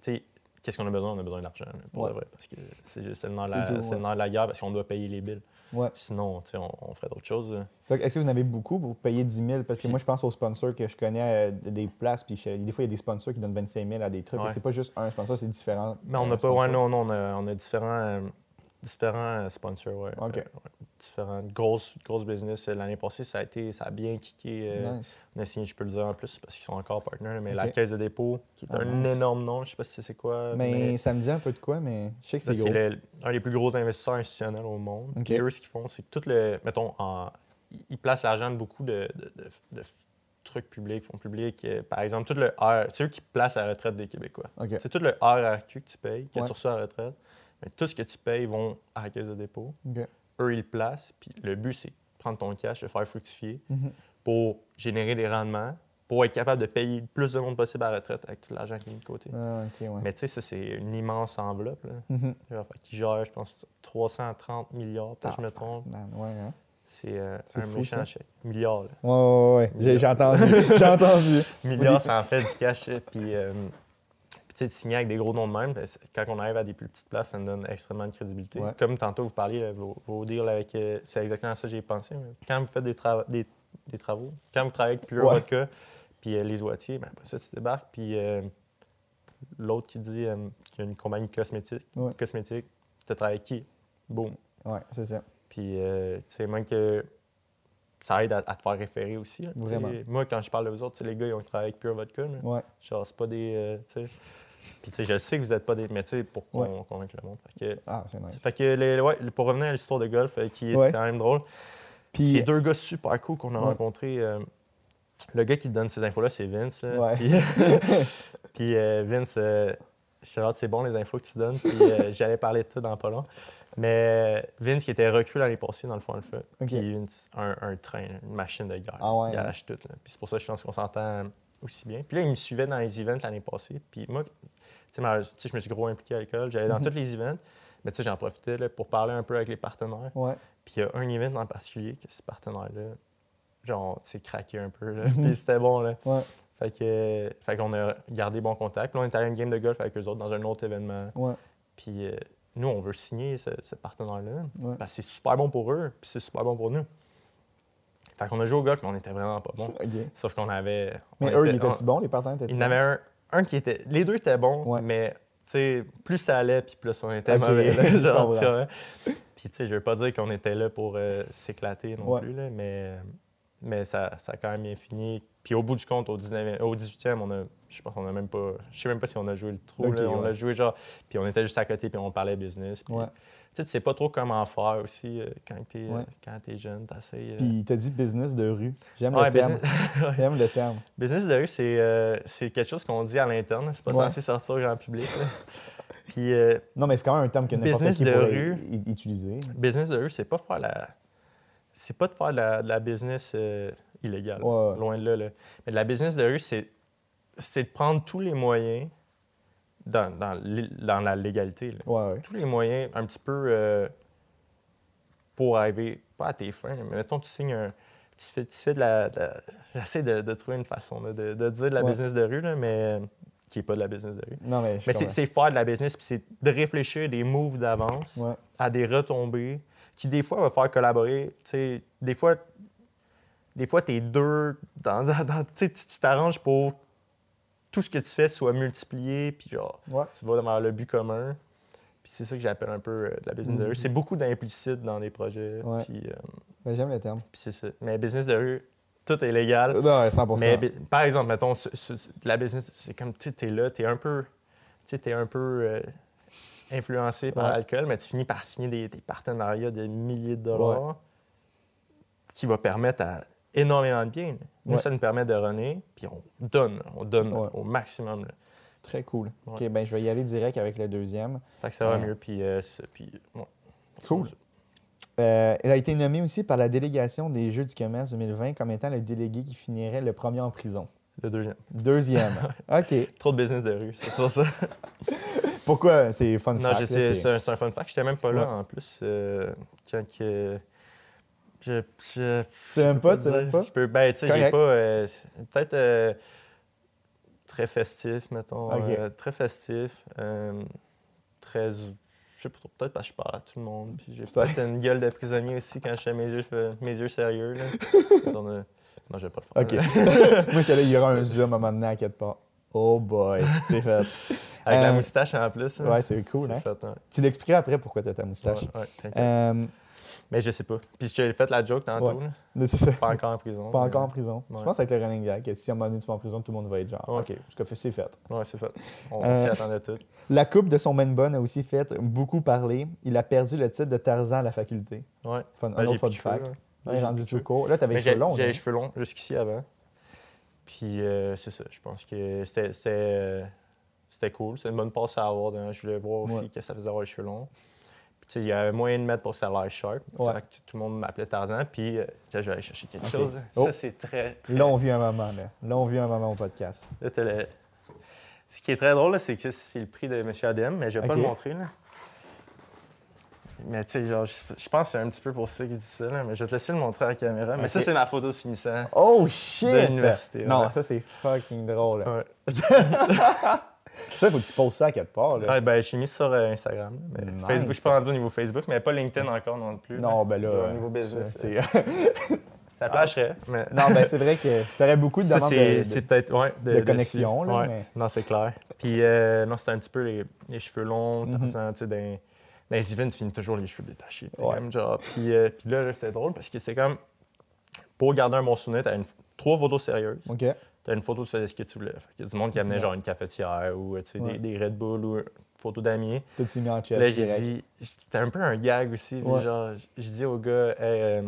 tu sais, qu'est-ce qu'on a besoin? On a besoin d'argent, pour Ouais. de vrai, parce que c'est le nerf de la, guerre, parce qu'on doit payer les billes. Ouais. Sinon, on, on ferait d'autres choses. Est-ce que vous en avez beaucoup? Pour payer 10 000? Parce que Puis- moi, je pense aux sponsors que je connais euh, des places, puis je- des fois, il y a des sponsors qui donnent 25 000 à des trucs. Ouais. C'est pas juste un sponsor, c'est différent. Mais on n'a pas, ouais, non, non, on a, on a différents, euh, différents euh, sponsors, ouais. OK. Euh, différentes grosses, grosses business. L'année passée, ça a, été, ça a bien kické. euh, Nice. On a signé, je peux le dire en plus, parce qu'ils sont encore partenaires, mais la Caisse de dépôt, qui est Ah, un nice. énorme nom, je sais pas si c'est quoi. Mais ça me dit un peu de quoi, mais je sais que c'est c'est gros. un des plus gros investisseurs institutionnels au monde. Puis eux, ce qu'ils font, c'est que tout le. Mettons, en- ils placent l'argent de beaucoup de, de- de- de trucs publics, fonds publics. euh, Par exemple, tout le R. C'est eux qui placent la retraite des Québécois. C'est tout le RRQ que tu payes, que Ouais. tu reçois à la retraite. Mais tout ce que tu payes vont à la caisse de dépôt. Eux, ils le placent. Puis le but, c'est de prendre ton cash, le faire fructifier Mhm. pour générer des rendements, pour être capable de payer le plus de monde possible à la retraite avec tout l'argent qui est mis de côté. Ah, ouais. Mais tu sais, ça, c'est une immense enveloppe. Là. Mhm. Qu'il gère, je pense, 330 milliards, peut-être que je me Ah, trompe. ouais, hein? C'est euh, C'est un fou, méchant ça. chèque. Milliard, là. Ouais, ouais, ouais. J'ai, entendu. [laughs] j'ai entendu. Milliard, ça en fait du cash. Puis, euh, de signer avec des gros noms de même, ben, quand on arrive à des plus petites places, ça nous donne extrêmement de crédibilité. Ouais. Comme tantôt, vous parliez, là, vos, vos deals avec. euh, c'est exactement ça que j'ai pensé. mais Quand vous faites des, trava- des, des travaux, quand vous travaillez avec Pure Ouais. Vodka, puis euh, les oitiers, ben, après ça, tu débarques, puis euh, l'autre qui dit qu'il y a une compagnie cosmétique, Ouais. cosmétique tu travailles avec qui? Boum. Ouais, c'est ça. Puis, tu sais, même que ça aide à, à te faire référer aussi. là. Moi, quand je parle de vous autres, les gars, ils ont travaillé avec Pure Vodka. là. Ouais. Genre, c'est pas des. euh. Puis, tu sais, je sais que vous n'êtes pas des. Mais, tu sais, pour Ouais. con- convaincre le monde. Fait que, Ah, c'est nice. fait que les- ouais, pour revenir à l'histoire de golf, euh, qui est Ouais. quand même drôle, Puis- c'est deux gars super cool qu'on a Ouais. rencontrés. euh, le gars qui te donne ces infos-là, c'est Vince. là. Ouais. Puis, [laughs] puis, euh, Vince, euh, je c'est bon les infos que tu donnes. Puis euh, [laughs] j'allais parler de ça dans pas long. Mais euh, Vince qui était recul l'année passée dans le fond le feu. OK. Puis une- un, un train, une machine de guerre. Ah ouais, il hein? arrache tout. là. Puis c'est pour ça que je pense qu'on s'entend aussi bien. Puis là, il me suivait dans les events l'année passée. Puis moi, tu sais, je me suis gros impliqué à l'école. J'allais dans Mhm. tous les events. Mais tu sais, j'en profitais là, pour parler un peu avec les partenaires. Ouais. Puis il y a un event en particulier que ce partenaire-là, genre, tu sais, craqué un peu. Là. Mhm. Puis c'était bon, là. Ouais. Fait que, fait qu'on a gardé bon contact. Puis là, on est allé à une game de golf avec eux autres dans un autre événement. Ouais. Puis euh, nous, on veut signer ce, ce partenaire-là. Ouais. Parce que c'est super bon pour eux, puis c'est super bon pour nous. Fait qu'on a joué au golf, mais on était vraiment pas bons. OK. Sauf qu'on avait. Mais eux, ils étaient-tu on- bons, les partenaires étaient Il y en avait un, un qui était. Les deux étaient bons, Ouais. mais plus ça allait, puis plus on était mauvais. là, [laughs] je genre, vois. Puis tu sais, je veux pas dire qu'on était là pour euh, s'éclater non Ouais. plus, là, mais, mais ça, ça a quand même bien fini. Puis au bout du compte, au, 19e, au 18e, on a, je pense qu'on a même pas. Je sais même pas si on a joué le trou. Là, on ouais. a joué genre. Puis on était juste à côté, puis on parlait business. Puis, Ouais. Sais, tu sais pas trop comment faire aussi euh, quand t'es Ouais. es jeune. T'essayes. euh, Puis t'as dit business de rue. J'aime Ouais, le terme. [laughs] business- J'aime le terme. Business de rue, c'est euh, c'est quelque chose qu'on dit à l'interne. C'est pas Ouais. censé sortir au grand public. [laughs] Puis euh, Non, mais c'est quand même un terme que n'importe Business qui de pourrait rue. utiliser. business de rue, c'est pas faire la. C'est pas de faire de la, de la business euh, illégale. Loin de là, là. Mais de la business de rue, c'est c'est de prendre tous les moyens dans, dans, la légalité. là. Ouais, ouais. Tous les moyens un petit peu euh, pour arriver, pas à tes fins, mais mettons, tu signes un. Tu fais, tu fais de la. J'essaie de, de trouver une façon là, de, de dire de la Ouais. business de rue, là, mais qui n'est pas de la business de rue. Non, mais c'est faire de la business, puis c'est de réfléchir des moves d'avance Ouais. à des retombées qui, des fois, va faire collaborer. Tu des fois, des fois, t'es deux. Dans, [laughs] tu tu tu t'arranges pour tout ce que tu fais soit multiplié, puis genre, Ouais. tu vas vers le but commun. Puis c'est ça que j'appelle un peu euh, de la business de rue. Mhm. C'est beaucoup d'implicite dans les projets. Ouais. Puis, euh, Ben, J'aime le terme. puis c'est ça. Mais business de rue, tout est légal. Non, ouais, 100 Mais bi- par exemple, mettons, ce- ce- ce- la business, c'est comme, tu t'es là, t'es un peu, tu t'es un peu euh, influencé par Ouais. l'alcool, mais tu finis par signer des, des partenariats de milliers de dollars qui va permettre à énormément de bien. Nous, Ouais. ça nous permet de runner, puis on donne, on donne Ouais. au maximum. là. Très cool. Ouais. OK, ben je vais y aller direct avec le deuxième. Fait que ça va Ouais. mieux, puis, euh, puis. Cool. Euh, elle a été nommée aussi par la délégation des Jeux du commerce 2020 comme étant le délégué qui finirait le premier en prison. Le deuxième. Deuxième. [laughs] OK. Trop de business de rue, c'est pour ça. [laughs] Pourquoi? C'est fun Non, fact, sais, c'est- un, fun fact. J'étais même pas là en plus. euh, quand que. Je. je Tu peux pas, tu pas? Je peux, ben, tu sais, j'ai pas. euh, Peut-être euh, très festif, mettons. Euh, très festif. très. Je sais pas trop, peut-être parce que je parle à tout le monde. Puis j'ai Peut-être. une gueule de prisonnier aussi quand je fais mes [laughs] yeux, mes yeux sérieux. Là. [laughs] Non, je vais pas le faire. OK. [laughs] Moi, là, il y aura un zoom à un moment donné à quelque part. Oh boy, c'est fait. Avec la moustache en plus. hein. Ouais, c'est cool, hein? fait. Tu l'expliqueras après pourquoi tu as ta moustache. Ouais, Mais je sais pas. Puis je fait la joke tantôt. Ouais. c'est ça. Pas encore en prison. Pas mais- encore en prison. Je pense avec le running gag, que si à un moment donné tu vas en prison, tout le monde va être genre, Ouais. OK, ce que fait, c'est fait. Ouais, c'est fait. On Euh, s'y attendait tout. La coupe de son man bun a aussi fait beaucoup parler. Il a perdu le titre de Tarzan à la faculté. Ouais. Fun, Ben, un autre fun fact. là. Ouais, J'ai rendu tout court. Là, t'avais les cheveux longs. J'avais là. les cheveux longs jusqu'ici avant. Puis euh, c'est ça. Je pense que c'était- c'était euh, c'était cool. C'est une bonne passe à avoir. hein. Je voulais voir aussi que ça faisait avoir les cheveux longs. Il y avait moyen de mettre pour a l'air sharp. Ouais. Fait que tout le monde m'appelait Tarzan. Puis euh, je vais aller chercher quelque chose. Oh. Ça, c'est très, très... Là, on vit un moment. Là, là on vit un moment au podcast. Là, le- Ce qui est très drôle, c'est que c'est le prix de M. Adem, mais je vais pas le montrer. Là. Mais tu sais, genre, je, pense que c'est un petit peu pour ça qu'il dit ça, là, mais je vais te laisser le montrer à la caméra. Mais ça, c'est ma photo de finissant. Oh shit! De l'université, Non, ouais. ça c'est fucking drôle. là. Ouais. [laughs] Ça, faut que tu postes ça à quelque part. Là. Ouais, ben, j'ai mis sur euh, Instagram. mais Nice. Facebook, je suis pas rendu au niveau Facebook, mais pas LinkedIn encore non plus. non, ben là. Au niveau business. c'est- c'est- [laughs] Ça flasherait. Mais... non, ben c'est vrai que t'aurais beaucoup de Ça, demandes c'est de- c'est de- peut-être. Ouais, de connexion, là, Ouais. mais- Non, c'est clair. Puis, euh, non, c'était un petit peu les, les cheveux longs. Mhm. Tu sais, dans, dans les events, tu finis toujours les cheveux détachés. Ouais. comme genre. Puis, euh, puis là, c'est drôle parce que c'est comme. Pour garder un bon souvenir, t'as une, trois photos sérieuses. OK. T'as une photo, tu faisais ce que tu voulais. Qu'il y a du monde qui amenait genre une cafetière ou Ouais. des, des Red Bull ou une photo d'amis. Tout s'est mis en chest. Là, j'ai dit, c'était un peu un gag aussi. Ouais. Genre, je dis au gars, hey, euh,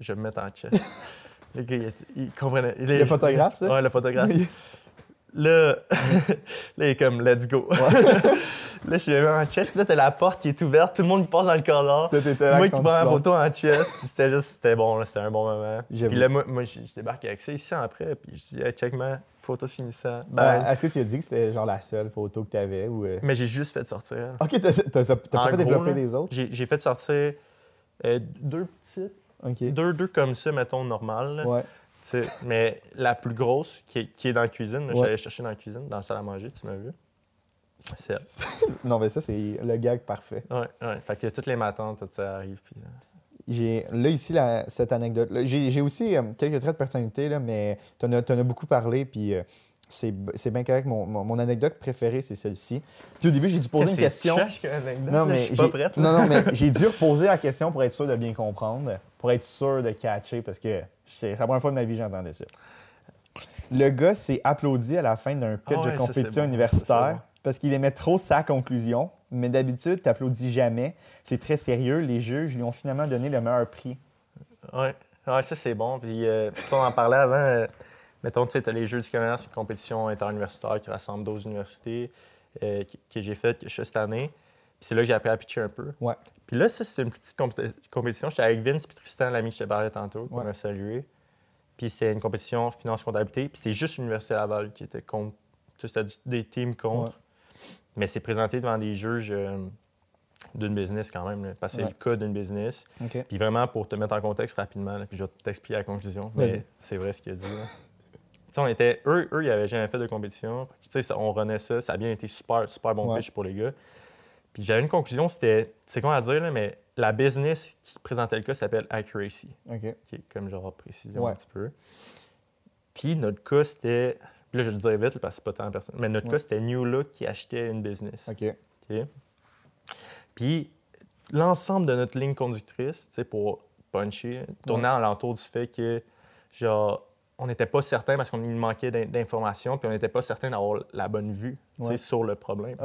je vais me mettre en chest. [laughs] le gars, il, il comprenait. Il- Le photographe, ça? Ouais, le photographe. [laughs] Là, [laughs] là, il est comme, let's go. [laughs] là, je suis mis en chest, puis là, t'as la porte qui est ouverte, tout le monde qui passe dans le corridor. Moi qui prends la photo en chest, puis c'était juste, c'était bon, c'était un bon moment. Puis là, moi, moi, je, débarque avec ça ici après, puis je dis, hey, check ma photo finissant. Bye. Est-ce que tu as dit que c'était genre la seule photo que t'avais ou. euh? Mais j'ai juste fait sortir. Ok, t'as pas fait développer les autres? J'ai fait sortir euh, deux petites, deux, deux comme ça, mettons, normales. là. Ouais. Mais la plus grosse, qui est, qui est dans la cuisine, Ouais. allé chercher dans la cuisine, dans la salle à manger, tu m'as vu? C'est [laughs] elle. Non, mais ça, c'est le gag parfait. Ouais, ouais. Fait que toutes les matins, tout ça arrive. Puis, euh, J'ai là ici la- cette anecdote. J'ai aussi euh, quelques traits de personnalité, là, mais tu en, as- t'en as beaucoup parlé, puis euh, c'est bien correct. Mon, mon- mon anecdote préférée, c'est celle-ci. Puis au début, j'ai dû poser une question. Non, mais je suis pas prête. là. Non, non, mais [laughs] j'ai dû reposer la question pour être sûr de bien comprendre, pour être sûr de catcher, parce que c'est la première fois de ma vie que j'entendais ça. Le gars s'est applaudi à la fin d'un pitch Ah ouais, de compétition bon, universitaire bon. parce qu'il aimait trop sa conclusion. Mais d'habitude, t'applaudis jamais. C'est très sérieux. Les juges lui ont finalement donné le meilleur prix. Ouais. ouais, ça c'est bon. Puis, euh, tu on en parlait avant. euh, mettons, tu sais, tu as les Jeux du commerce, une compétition interuniversitaire qui rassemble 12 universités euh, que j'ai faite, que je fais cette année. Puis c'est là que j'ai appris à pitcher un peu. Ouais. Puis là, ça, c'est une petite compé- compétition. J'étais avec Vince puis Tristan, l'ami que je te parlais tantôt, qu'on Ouais. a salué. Puis c'est une compétition finance-comptabilité. Puis c'est juste l'Université Laval qui était contre. Tu sais, C'était des teams contre. Ouais. Mais c'est présenté devant des juges euh, d'une business quand même. là, parce que c'est le cas d'une business. Puis vraiment, pour te mettre en contexte rapidement, là, puis je vais t'expliquer la conclusion. Mais c'est vrai ce qu'il a dit. on était, eux, eux, ils n'avaient jamais fait de compétition. Tu sais, on renaît ça. Ça a bien été super, super bon Ouais. pitch pour les gars. Puis j'avais une conclusion, c'était, c'est con à dire, là, mais la business qui présentait le cas s'appelle Accuracy, OK. qui est comme genre précision Ouais. un petit peu. Puis notre cas, c'était, là je le dirais vite parce que c'est pas tant personne, mais notre Ouais. cas, c'était New Look qui achetait une business. OK. OK? Puis l'ensemble de notre ligne conductrice, tu sais, pour puncher, tournait alentour du fait que, genre, on n'était pas certain parce qu'on nous manquait d'in- d'informations, puis on n'était pas certain d'avoir la bonne vue Ouais. sur le problème.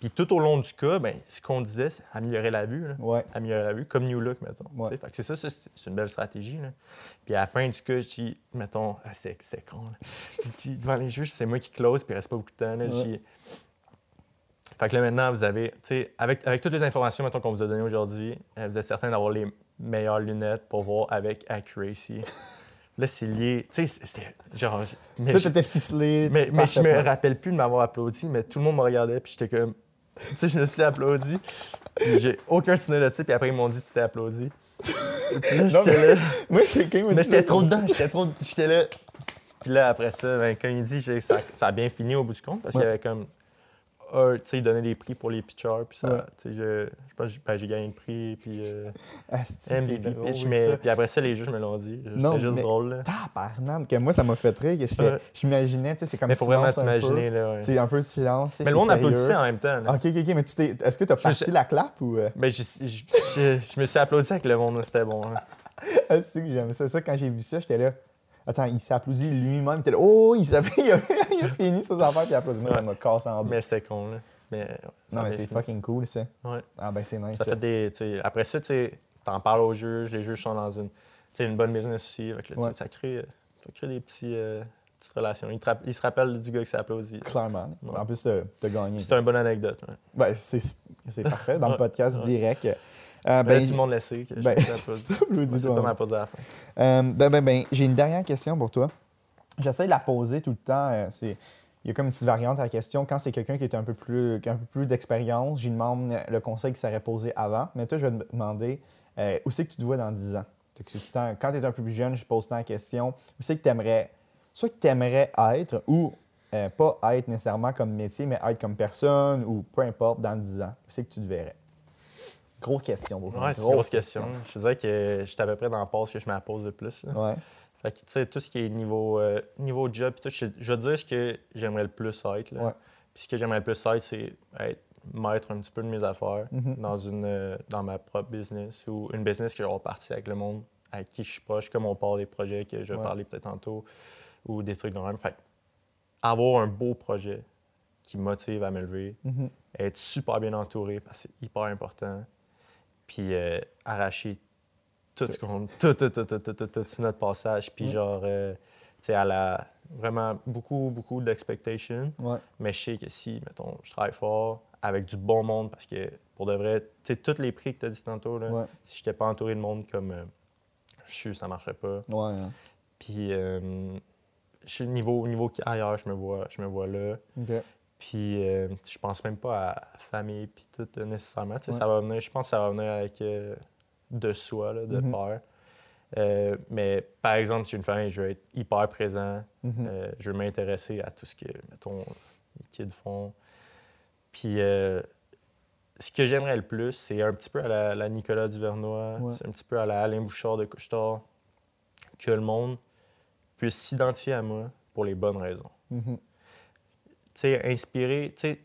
Puis tout au long du cas, ben, ce qu'on disait, c'est améliorer la vue. là. Ouais. Améliorer la vue, comme New Look, mettons. Ouais. Fait que c'est ça, ça, c'est une belle stratégie. là. Puis à la fin du cas, je dis, mettons, ah, c'est c'est con. là. [laughs] Je dis, devant les juges, c'est moi qui close, puis il reste pas beaucoup de temps. là. Fait que là, maintenant, vous avez, tu sais, avec, avec toutes les informations, mettons, qu'on vous a données aujourd'hui, euh, vous êtes certain d'avoir les meilleures lunettes pour voir avec accuracy. [laughs] Là, c'est lié. Tu sais, c'était genre. mais Toi, t'étais ficelé. mais, mais je me rappelle plus de m'avoir applaudi, mais tout le monde me regardait, puis j'étais comme. [laughs] Tu sais, je me suis applaudi. puis J'ai aucun ça, puis après, ils m'ont dit tu t'es applaudi. Puis là, j'étais là. [laughs] Moi, Mais j'étais trop dedans, j'étais trop. J'étais là. Puis là, après ça, ben, quand il dit, ça, ça a bien fini au bout du compte, parce qu'il y avait comme un, tu sais, ils donnaient des prix pour les pitchers, puis ça, Ouais. tu sais, je, je pense que j'ai- ben, j'ai gagné le prix, puis euh, c'est MVP drôle, pitch, ça. mais puis après ça, les juges me l'ont dit. C'était juste mais- drôle. Tabarnak, que moi, ça m'a fait tu sais, c'est comme Mais faut vraiment t'imaginer, ouais. C'est un peu de silence. Mais le monde applaudissait en même temps, là. Ok, ok, ok, mais tu t'es- est-ce que tu as parti la clap ou. j'ai- je, je- je me suis applaudi avec le monde, c'était bon. hein. [laughs] Ah, c'est que j'aime ça. Ça, quand j'ai vu ça, j'étais là. Attends, il s'est applaudi lui-même. Il était là. Oh, il, [laughs] il, a, il a fini ses affaires, puis il a applaudi. Moi, ça Ouais. m'a cassé en deux. Mais c'était con, là. Mais, ça Non, mais c'est fucking cool, ça. Ouais. Ah, ben, c'est nice. Ça ça. fait des, tu sais, après ça, tu t'en parles aux juges, les juges sont dans une, une bonne business aussi. Sais, Ouais. ça, crée, ça crée des petits, euh, petites relations. Te rapp- ils se rappellent du gars qui s'est applaudi. Clairement. Ouais. En plus, t'as t'as gagné. C'est une bonne anecdote. Ouais. Ben, c'est parfait. Dans le podcast direct. Euh, Ben, ben, tout le monde le sait que je ben. Euh, ben, ben, ben, j'ai une dernière question pour toi. J'essaie de la poser tout le temps. euh, c'est- il y a comme une petite variante à la question. Quand c'est quelqu'un qui est un peu plus, qui a un peu plus d'expérience, j'y demande le conseil qui serait posé avant. Mais toi, je vais te demander euh, où c'est que tu te vois dans 10 ans? Temps- quand tu es un peu plus jeune, je pose tant la question. Où c'est que tu aimerais, soit que tu aimerais être ou euh, pas être nécessairement comme métier, mais être comme personne ou peu importe dans 10 ans? Où c'est que tu te verrais? Grosse question. Beauchamp. Ouais, c'est une grosse question. Je te dirais que j'étais à peu près dans le passe que je me la pose le plus. là. Ouais. Fait que, tu sais, tout ce qui est niveau, euh, niveau job, tout, je, je te dire ce que j'aimerais le plus être. Là. Ouais. Puis ce que j'aimerais le plus être, c'est être maître un petit peu de mes affaires Mhm. dans, une, euh, dans ma propre business ou une business que je vais partir avec le monde avec qui je suis proche, comme on parle des projets que je vais Ouais. parler peut-être tantôt ou des trucs de même. Fait avoir un beau projet qui me motive à me lever, Mhm. être super bien entouré parce que c'est hyper important, puis euh, arracher tout ce qu'on. Tout, tout, tout, tout, tout, tout, tout sur notre passage, puis genre, euh, tu sais, à la. Vraiment beaucoup, beaucoup d'expectations. Ouais. Mais je sais que si, mettons, je travaille fort avec du bon monde, parce que pour de vrai, tu sais, tous les prix que tu as dit tantôt, là, Ouais. si je n'étais pas entouré de monde comme euh, je suis, ça ne marcherait pas. Ouais, hein. Puis, je suis niveau, niveau ailleurs, je me vois, je me vois là. Puis, euh, je pense même pas à famille, puis tout euh, nécessairement. Ouais. Ça va venir, je pense que ça va venir avec euh, de soi, là, de Mhm. peur. Euh, mais par exemple, si j'ai une famille, je veux être hyper présent. Mhm. Je veux m'intéresser à tout ce que, mettons, les kids font. Puis, ce que j'aimerais le plus, c'est un petit peu à la, la Nicolas Duvernois, Ouais. c'est un petit peu à la Alain Bouchard de Couchetard, que le monde puisse s'identifier à moi pour les bonnes raisons. Mhm. Sais, inspirer, tu sais,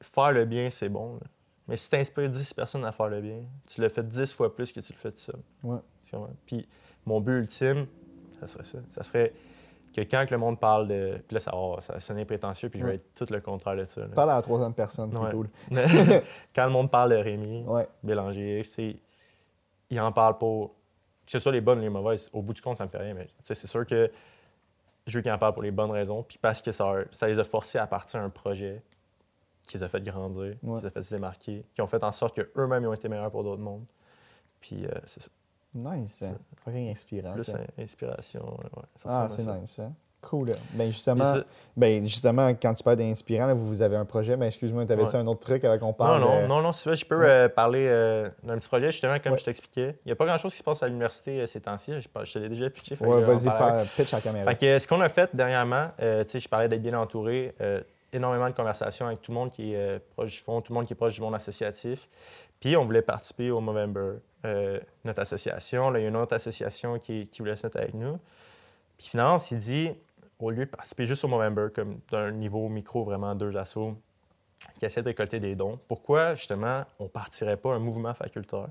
faire le bien, c'est bon. là. Mais si tu inspires 10 personnes à faire le bien, tu le fais 10 fois plus que tu le fais tout seul. Ouais. Puis mon but ultime, ça serait ça. Ça serait que quand le monde parle de. Puis là, ça va ça va sonner prétentieux, puis je vais être tout le contraire de ça. là. Parle à la troisième personne, c'est Ouais. cool. [laughs] [laughs] quand le monde parle de Rémi Ouais. Bélanger, c'est. Il en parle pour. Que ce soit les bonnes ou les mauvaises, au bout du compte, ça me fait rien. Mais c'est sûr que je veux qu'ils en parlent pour les bonnes raisons, puis parce que ça, ça les a forcés à partir d'un projet qui les a fait grandir, Ouais. qui les a fait se démarquer, qui ont fait en sorte qu'eux-mêmes ont été meilleurs pour d'autres mondes. Puis euh, c'est ça. Nice. hein. Fucking inspirant. Plus ça. inspiration. ouais, ça Ah, c'est nice. hein. Cool. Ben justement, ben justement, quand tu parles d'inspirant, là, vous, vous avez un projet. Ben excuse-moi, t'avais-tu Ouais. un autre truc avec on Non, parle? non, de- non, non, si tu veux, je peux Ouais. euh, parler euh, d'un petit projet, justement, comme Ouais. je t'expliquais. Il n'y a pas grand-chose qui se passe à l'université euh, ces temps-ci. Je, je te l'ai déjà pitché. en vas-y, parle, pitch à la caméra. Fait que, euh, ce qu'on a fait dernièrement, euh, tu sais, je parlais d'être bien entouré, euh, énormément de conversations avec tout le monde qui est euh, proche du fond, tout le monde qui est proche du monde associatif. Puis on voulait participer au Movember, euh, notre association. Là, il y a une autre association qui, qui voulait se mettre avec nous. Puis finalement, on s'est dit, au lieu de participer juste au Movember, comme d'un niveau micro, vraiment deux assos, qui essaient de récolter des dons, pourquoi justement on partirait pas un mouvement facultaire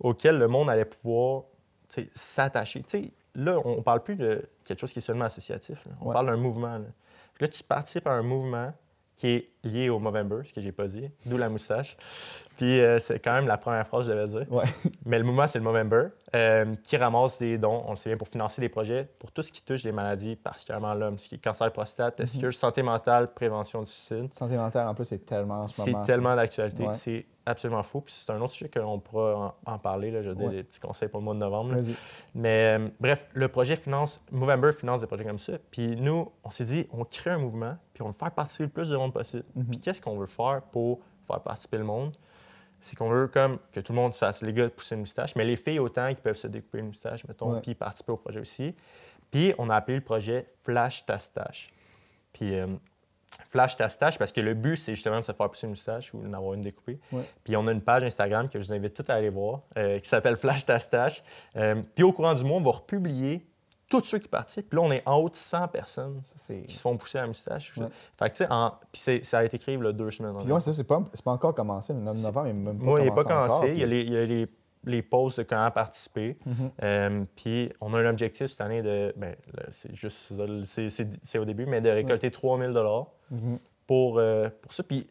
auquel le monde allait pouvoir s'attacher? Là, on ne parle plus de quelque chose qui est seulement associatif. là. On Ouais. parle d'un mouvement. Là. Là, tu participes à un mouvement qui est lié au Movember, ce que j'ai pas dit, d'où la moustache. Puis euh, c'est quand même la première phrase que je devais dire. Ouais. [laughs] Mais le mouvement, c'est le Movember, euh, qui ramasse des dons, on le sait bien, pour financer des projets pour tout ce qui touche les maladies, particulièrement l'homme, ce qui est cancer de prostate, testicule, santé mentale, prévention du suicide? Santé mentale, en plus, c'est tellement en ce C'est tellement d'actualité Ouais. que c'est absolument fou. Puis c'est un autre sujet qu'on pourra en, en parler. Là. Donner Ouais. des petits conseils pour le mois de novembre. là. Mais euh, bref, le projet finance, Movember finance des projets comme ça. Puis nous, on s'est dit, on crée un mouvement, puis on veut faire participer le plus de monde possible. Mhm. Puis qu'est-ce qu'on veut faire pour faire participer le monde? C'est qu'on veut comme que tout le monde se fasse, les gars, pousser une moustache, mais les filles autant qui peuvent se découper une moustache, mettons, Ouais. puis participer au projet aussi. Puis on a appelé le projet Flash Tastache. Puis euh, Flash ta stache parce que le but, c'est justement de se faire pousser une moustache ou d'en avoir une découpée. Ouais. Puis on a une page Instagram que je vous invite tous à aller voir euh, qui s'appelle Flash ta stache. Euh, puis au courant du mois, on va republier tous ceux qui participent. Puis là, on est en haut de 100 personnes qui se font pousser la moustache. Ouais. Fait que tu sais, en... puis ça a été écrit il y a deux semaines. Puis environ. ouais, ça, c'est pas, encore commencé. Le 9 novembre, il n'est même pas il commencé. pas commencé. encore, il y a puis- les, il y a les, les pauses de quand participer. Mhm. Euh, puis on a un objectif cette année de. Ben, c'est juste c'est- au début, mais de récolter 3000 dollars Mhm. pour, euh, pour ça. Puis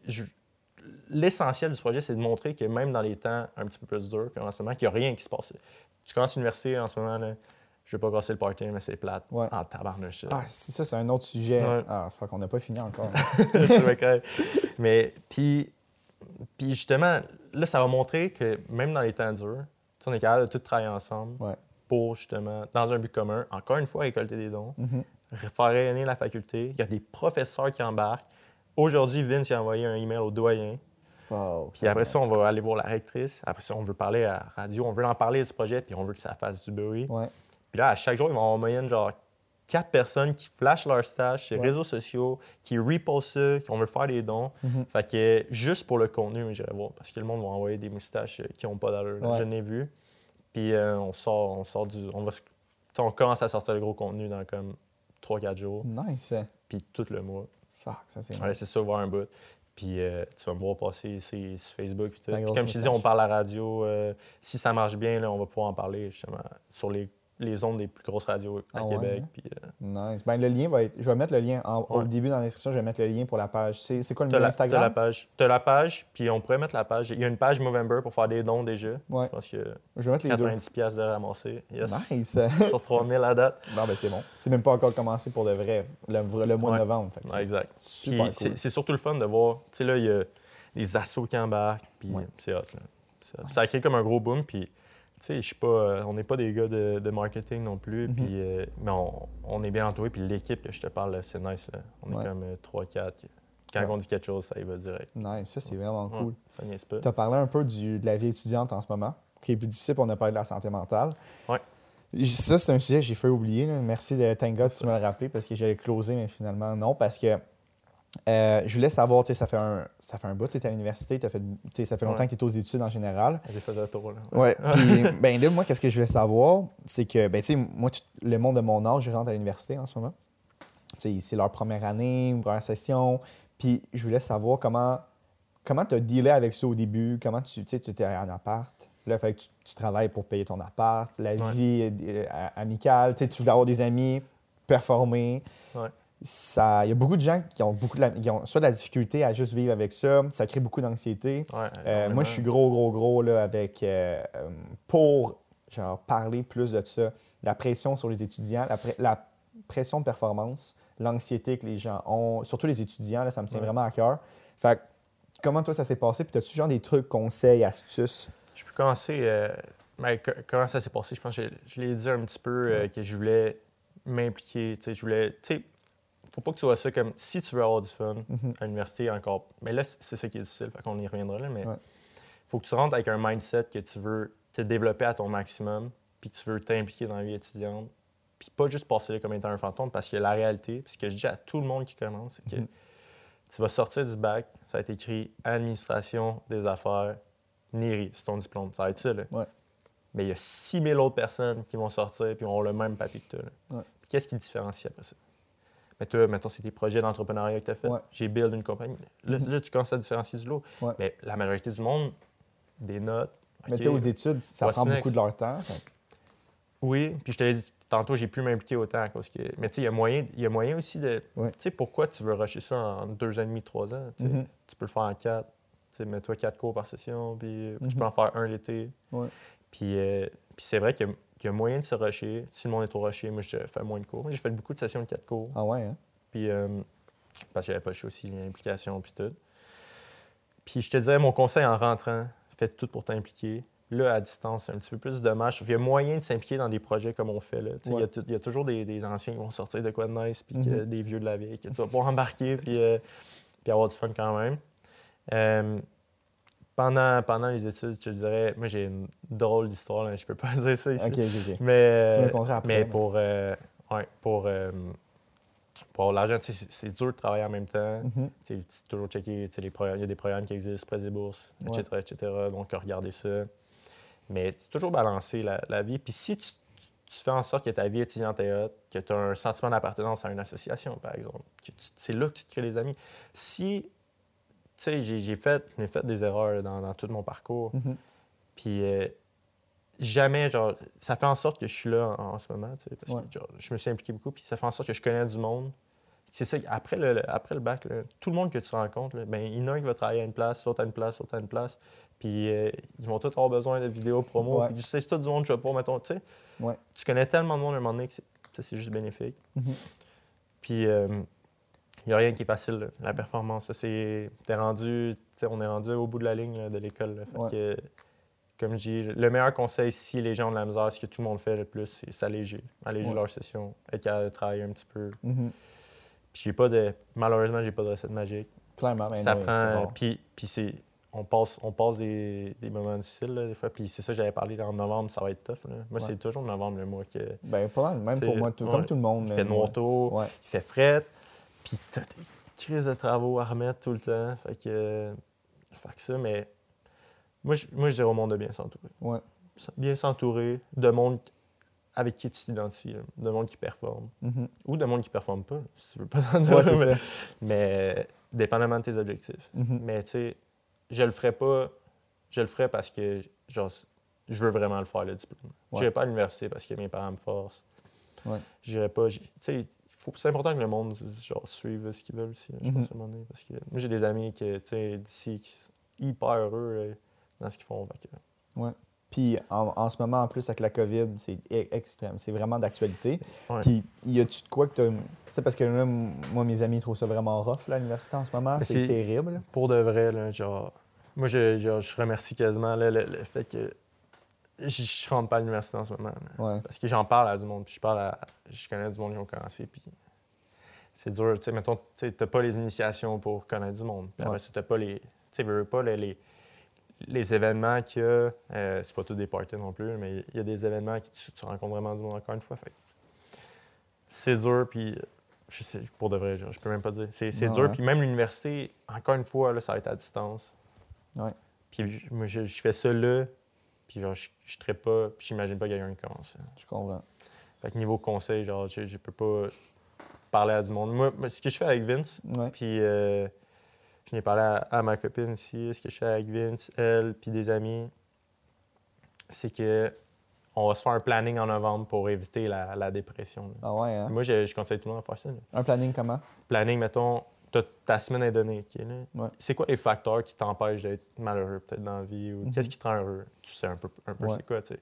l'essentiel du projet, c'est de montrer que même dans les temps un petit peu plus durs qu'en ce moment, qu'il n'y a rien qui se passe. Tu commences l'université en ce moment, là, je ne vais pas casser le party, mais c'est plate. Ouais. Ah, tabarnouche. Ah, si ça, c'est un autre sujet. Ouais. Ah, fuck, on n'a pas fini encore. [laughs] C'est vrai Mais puis, puis justement, là, ça va montrer que même dans les temps durs, on est capable de tout travailler ensemble Ouais. pour justement, dans un but commun, encore une fois, récolter des dons, Mhm. faire rayonner la faculté. Il y a des professeurs qui embarquent. Aujourd'hui, Vince a envoyé un email au doyen. Wow, Puis après ça, on va aller voir la rectrice. Après ça, on veut parler à la radio, on veut en parler de ce projet, puis on veut que ça fasse du bruit. Ouais. Puis là, à chaque jour, ils vont en moyenne genre quatre personnes qui flashent leur stage sur les Ouais. réseaux sociaux, qui repostent ça, qui on veut faire des dons. Mhm. Fait que juste pour le contenu, j'irai voir. Parce que le monde va envoyer des moustaches euh, qui n'ont pas d'allure. Ouais. Je l'ai vu. Puis euh, on sort, on sort du. On, va, on commence à sortir le gros contenu dans comme 3-4 jours. Nice. Puis tout le mois. Fuck, ça, c'est Ouais, c'est ça, voir un bout. Puis euh, tu vas me voir passer sur Facebook. Puis tout. Puis comme je te dis, on parle à la radio. euh, si ça marche bien, là, on va pouvoir en parler justement sur les, les ondes des plus grosses radios à Ah Québec. hein? Puis, euh, Nice. Ben, le lien va être. Je vais mettre le lien en- au début dans la description. Je vais mettre le lien pour la page. C'est c'est quoi le la, Instagram? t'as la page. T'as la page, puis on pourrait mettre la page. Il y a une page Movember pour faire des dons déjà. Ouais. Je pense que Je vais mettre les deux. 90 pièces de ramasser. Yes. Nice. [laughs] Sur 3000 à date. Non, ben c'est bon. C'est même pas encore commencé pour de vrai, le, le mois de novembre. Fait c'est exact. Super c'est- cool. C'est surtout le fun de voir. Tu sais, là, il y a des assos qui embarquent, puis c'est hot. là. C'est hot. Ça a créé comme un gros boom, puis. Tu sais, je suis pas, euh, on n'est pas des gars de, de marketing non plus, Mhm. puis, euh, mais on, on est bien entouré. Puis l'équipe que je te parle, c'est nice. là. On est comme 3-4. Quand Ouais. on dit quelque chose, ça y va direct. Nice. Ça, c'est vraiment cool. ça niaise pas. Tu as parlé un peu du- de la vie étudiante en ce moment, qui est plus difficile, on a parlé de la santé mentale. Ouais. Ça, c'est un sujet que j'ai fait oublier. là. Merci de thank God, tu me l'as rappelé parce que j'allais closer, mais finalement, non. Parce que euh, je voulais savoir, tu sais, ça fait un, ça fait un bout que tu es à l'université, ça fait longtemps Ouais. que tu es aux études en général. J'ai fait le tour. Là. Ouais. [laughs] Puis, ben là, moi, qu'est-ce que je voulais savoir, c'est que, ben, tu sais, moi, tout- le monde de mon âge, je rentre à l'université en ce moment. Tu sais, c'est leur première année, une première session. Puis, je voulais savoir comment, comment tu as dealé avec ça au début, comment tu, tu sais, tu étais en appart? Là, fait que tu, tu travailles pour payer ton appart, la Ouais. vie euh, amicale, tu sais, tu veux avoir des amis, performer. Ouais. Ça, il y a beaucoup de gens qui ont beaucoup de la- qui ont soit de la difficulté à juste vivre avec ça, ça crée beaucoup d'anxiété. Ouais, Euh, moi, je suis gros, gros, gros là, avec euh, euh, pour genre, parler plus de ça. La pression sur les étudiants, la, pre- la pression de performance, l'anxiété que les gens ont, surtout les étudiants, là, ça me tient Ouais. vraiment à cœur. Fait comment toi ça s'est passé? Puis as-tu genre des trucs, conseils, astuces? Je peux commencer. euh, mais co- comment ça s'est passé? Je pense que je, je l'ai dit un petit peu que je voulais m'impliquer. tu sais, Je voulais. Tu sais, faut pas que tu vois ça comme si tu veux avoir du fun Mhm. à l'université encore. Mais là, c'est ça qui est difficile. Fait qu'on y reviendra là. Mais Ouais. faut que tu rentres avec un mindset que tu veux te développer à ton maximum, puis tu veux t'impliquer dans la vie étudiante. Puis pas juste passer là comme étant un fantôme, parce que la réalité, puis ce que je dis à tout le monde qui commence, c'est que Mhm. tu vas sortir du bac, ça va être écrit Administration des affaires, NIRI, c'est ton diplôme. Ça va être ça, là. Ouais. Mais il y a 6000 autres personnes qui vont sortir puis ont le même papier que toi. Ouais. Qu'est-ce qui différencie après ça? Mais toi, mettons, c'est tes projets d'entrepreneuriat que tu as fait. Ouais. J'ai build une compagnie. Là, là, tu commences à différencier du lot. Ouais. Mais la majorité du monde, des notes. Mais tu sais, aux études, ça prend beaucoup de leur temps. Fait que- Oui, puis je te l'ai dit tantôt, j'ai pu m'impliquer autant cause que. Mais tu sais, il y a moyen, il y a moyen aussi de. Ouais. Tu sais, pourquoi tu veux rusher ça en deux ans et demi, trois ans? tu? Mhm. Tu peux le faire en quatre. Tu sais, mets-toi quatre cours par session, puis tu Mhm. peux en faire un l'été. Ouais. Puis, euh, puis c'est vrai a- qu'il y a moyen de se rusher. Si le monde est trop rushé, moi, je fais moins de cours. J'ai fait beaucoup de sessions de quatre cours. Ah ouais, hein? Puis, euh, parce que j'avais pas le choix aussi, l'implication, puis tout. Puis, je te dirais, mon conseil en rentrant, fais tout pour t'impliquer. Là, à distance, c'est un petit peu plus dommage. Il y a moyen de s'impliquer dans des projets comme on fait. Là. Il y a Ouais. tout- il y, a toujours des, des anciens qui vont sortir de quoi de nice, puis Mhm. des vieux de la vieille, que tu vas pouvoir [laughs] embarquer, puis, euh, puis avoir du fun quand même. Euh, pendant, pendant les études, je dirais, moi, j'ai une drôle d'histoire, je peux pas [laughs] dire ça ici. Ok, ok, ok. Mais, Tu me le euh, après, mais pour, euh, ouais, pour, euh, pour l'argent, c'est c'est dur de travailler en même temps. Mhm. C'est toujours checker, les programmes- il y a des programmes qui existent, Presse des bourses, Ouais. etc., etc. Donc, regarder ça. Mais c'est toujours balancer la, la vie. Puis si tu, tu fais en sorte que ta vie étudiante est haute, que tu as un sentiment d'appartenance à une association, par exemple, que tu- c'est là que tu te crées des amis. Si, sais, j'ai j'ai fait, j'ai fait des erreurs dans, dans tout mon parcours. Mhm. Puis euh, jamais, genre, ça fait en sorte que je suis là en, en ce moment, tu sais, parce Ouais. que genre, je me suis impliqué beaucoup, puis ça fait en sorte que je connais du monde. C'est ça, après le, le- après le bac, là, tout le monde que tu rencontres, là, ben, il y en a un qui va travailler à une place, l'autre à une place, l'autre à une place, puis euh, ils vont tous avoir besoin de vidéos promo. Ouais. Puis c'est c'est tout du monde que je vais pas, mettons, tu sais. Ouais. Tu connais tellement de monde à un moment donné que c'est juste bénéfique. Mhm. Puis il n'y a rien qui est facile, là. la performance. c'est t'es rendu, on est rendu au bout de la ligne là, de l'école. Ouais. comme je dis, le meilleur conseil si les gens ont de la misère, ce que tout le monde fait le plus, c'est s'alléger, alléger Ouais. leur session, être capable de travailler un petit peu. Mhm. Puis j'ai pas de, malheureusement, j'ai pas de recette magique. Clairement, mais ça non, prend, puis, puis c'est, on passe, on passe des, des moments difficiles là, des fois. Puis c'est ça que j'avais parlé en novembre, ça va être tough. là. Moi, Ouais. c'est toujours novembre le mois que. Ben, pas mal, même pour moi, tout- comme tout le monde. Il fait noir tôt, Ouais. il fait fret, puis t'as des crises de travaux à remettre tout le temps. Fait que, fait que ça, mais moi, je, moi, je dirais au monde de bien s'entourer. Ouais. Bien s'entourer de monde avec qui tu t'identifies, de monde qui performe. Mhm. Ou de monde qui performe pas, [laughs] si tu veux pas. Ouais, c'est mais, ça. mais dépendamment de tes objectifs. Mhm. Mais tu sais, je le ferais pas, je le ferais parce que, genre, je veux vraiment le faire, le diplôme. Ouais. Je n'irai pas à l'université parce que mes parents me forcent. Ouais. J'irai pas. j'y- Tu sais, faut- c'est important que le monde genre, suive ce qu'ils veulent aussi, là, je Mhm. pense, à un moment donné, Parce que moi, j'ai des amis sais, d'ici qui sont hyper heureux dans ce qu'ils font. que- Ouais. Puis en, en ce moment, en plus, avec la COVID, c'est e- extrême. C'est vraiment d'actualité. Ouais. Puis y a-tu de quoi que tu Tu sais, parce que là, moi, mes amis trouvent ça vraiment rough, là, à l'université en ce moment. C'est c'est- terrible. Pour de vrai, là, genre, moi, je, je remercie quasiment là, le, le fait que je, je rentre pas à l'université en ce moment. Ouais. Parce que j'en parle à du monde, puis je parle à, je connais du monde qui ont commencé, puis c'est dur. Tu sais, mettons, tu t'as pas les initiations pour connaître du monde. Puis après, Ouais. t'as pas les, tu sais, veux, pas les, les, les événements qu'il y a. euh, c'est pas tous des parties non plus, mais il y a des événements que tu, tu rencontres vraiment du monde encore une fois. Fait c'est dur, puis je sais, pour de vrai, genre, je peux même pas dire. C'est, Ouais, dur, puis même l'université, encore une fois, là, ça va être à distance. Ouais. Puis je- moi, je, je fais ça là, puis genre, je ne traite pas, puis j'imagine pas quelqu'un qui commence. Je comprends. Fait que niveau conseil, genre, je, je peux pas parler à du monde. Moi, moi, ce que je fais avec Vince, Ouais. puis euh, je n'ai parlé à, à ma copine aussi, ce que je fais avec Vince, elle, puis des amis, c'est que on va se faire un planning en novembre pour éviter la, la dépression. là. Ah ouais, hein? Moi, je, je conseille tout le monde à faire ça. là. Un planning comment? Planning, mettons, ta semaine est donnée. ok, là. Ouais. C'est quoi les facteurs qui t'empêchent d'être malheureux peut-être dans la vie ou Mhm. qu'est-ce qui te rend heureux? Tu sais un peu, un peu Ouais. c'est quoi, tu sais.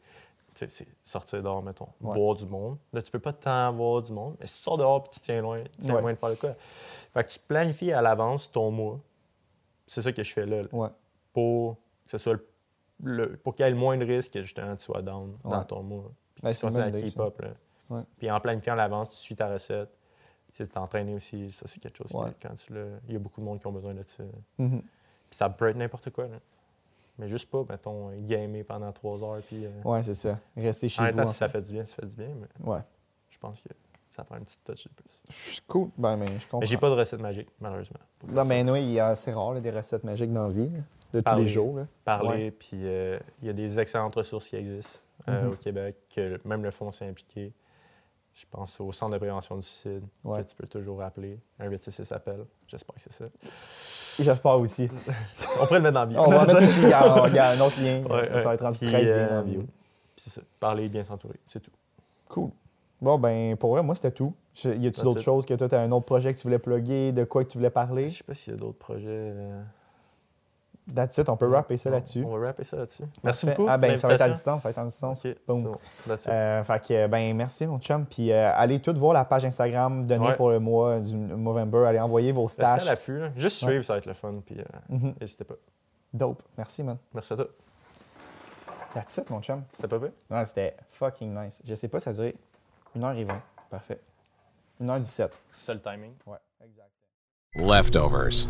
C'est sortir dehors, mettons, Ouais. voir du monde. Là, tu peux pas tant voir du monde, mais si tu sors dehors et tu tiens loin, tu tiens loin de faire de quoi. Fait que tu planifies à l'avance ton mois. C'est ça que je fais là, pour que ce soit le, le- pour qu'il y ait le moins de risque que justement tu sois down dans ton mois. Puis Ben, tu à keep up. là. Puis en planifiant à l'avance, tu suis ta recette. Sais, t'entraîner aussi, ça c'est quelque chose Ouais. que quand tu le. Il y a beaucoup de monde qui ont besoin de ça. Mhm. Puis ça peut être n'importe quoi. là. Mais juste pas, mettons, gamer pendant trois heures. Puis, euh, Ouais, c'est ça. Rester chez en vous. temps, en si ça fait. du bien, ça fait du bien. Mais Ouais. je pense que ça prend une petite touch de plus. Cool. Ben, mais je comprends. Mais j'ai pas de recette magique, malheureusement. Non, mais oui, il y a- c'est rare, là, des recettes magiques dans la vie, là, de tous les jours. Là. Parler, puis euh, il y a des excellentes ressources qui existent euh, Mhm. au Québec, que même le fonds s'est impliqué. Je pense au Centre de prévention du suicide, Ouais. que tu peux toujours appeler. Un 866 appel. J'espère que c'est ça. J'espère aussi. [laughs] On pourrait le mettre dans la bio. On va mettre aussi, il y a, il y a un autre lien. Ouais, ça va être rendu Puis, 13 liens euh, dans la bio. puis c'est ça. Parler, bien s'entourer, c'est tout. Cool. Bon, ben, pour vrai, moi, c'était tout. Je- Y a-tu d'autres choses que toi, tu as un autre projet que tu voulais plugger, de quoi que tu voulais parler? Je sais pas s'il y a d'autres projets. euh, That's it, on peut rapper ça là-dessus. On va rapper ça là-dessus. Merci beaucoup. Ah, ben, ça va être à distance, ça va être en distance. Ok, Boom. c'est bon. Euh, fait que, ben, merci, mon chum. Puis, euh, allez tous voir la page Instagram donnée Ouais. pour le mois du Movember. Allez envoyer vos Restez à stages. l'affût. là. Juste Ouais. suivre, ça va être le fun. Puis euh, Mhm. n'hésitez pas. Dope. Merci, man. Merci à toi. That's it, mon chum. C'était pas bien? Non, c'était fucking nice. Je sais pas, ça a duré 1h20. Parfait. 1h17. C'est le timing. Ouais, exact. Leftovers.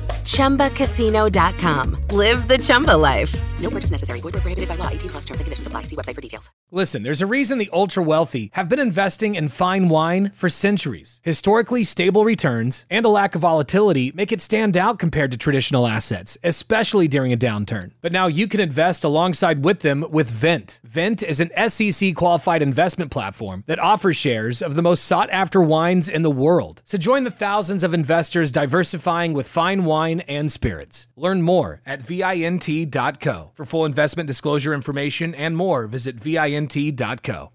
ChumbaCasino.com. Live the Chumba life. No purchase necessary. Void where prohibited by law. 18 plus terms and conditions apply. See website for details. Listen, there's a reason the ultra wealthy have been investing in fine wine for centuries. Historically stable returns and a lack of volatility make it stand out compared to traditional assets, especially during a downturn. But now you can invest alongside with them with Vent. Vent is an SEC qualified investment platform that offers shares of the most sought after wines in the world. So join the thousands of investors diversifying with fine and spirits. Learn more at vint.co. For full investment disclosure information and more, visit vint.co.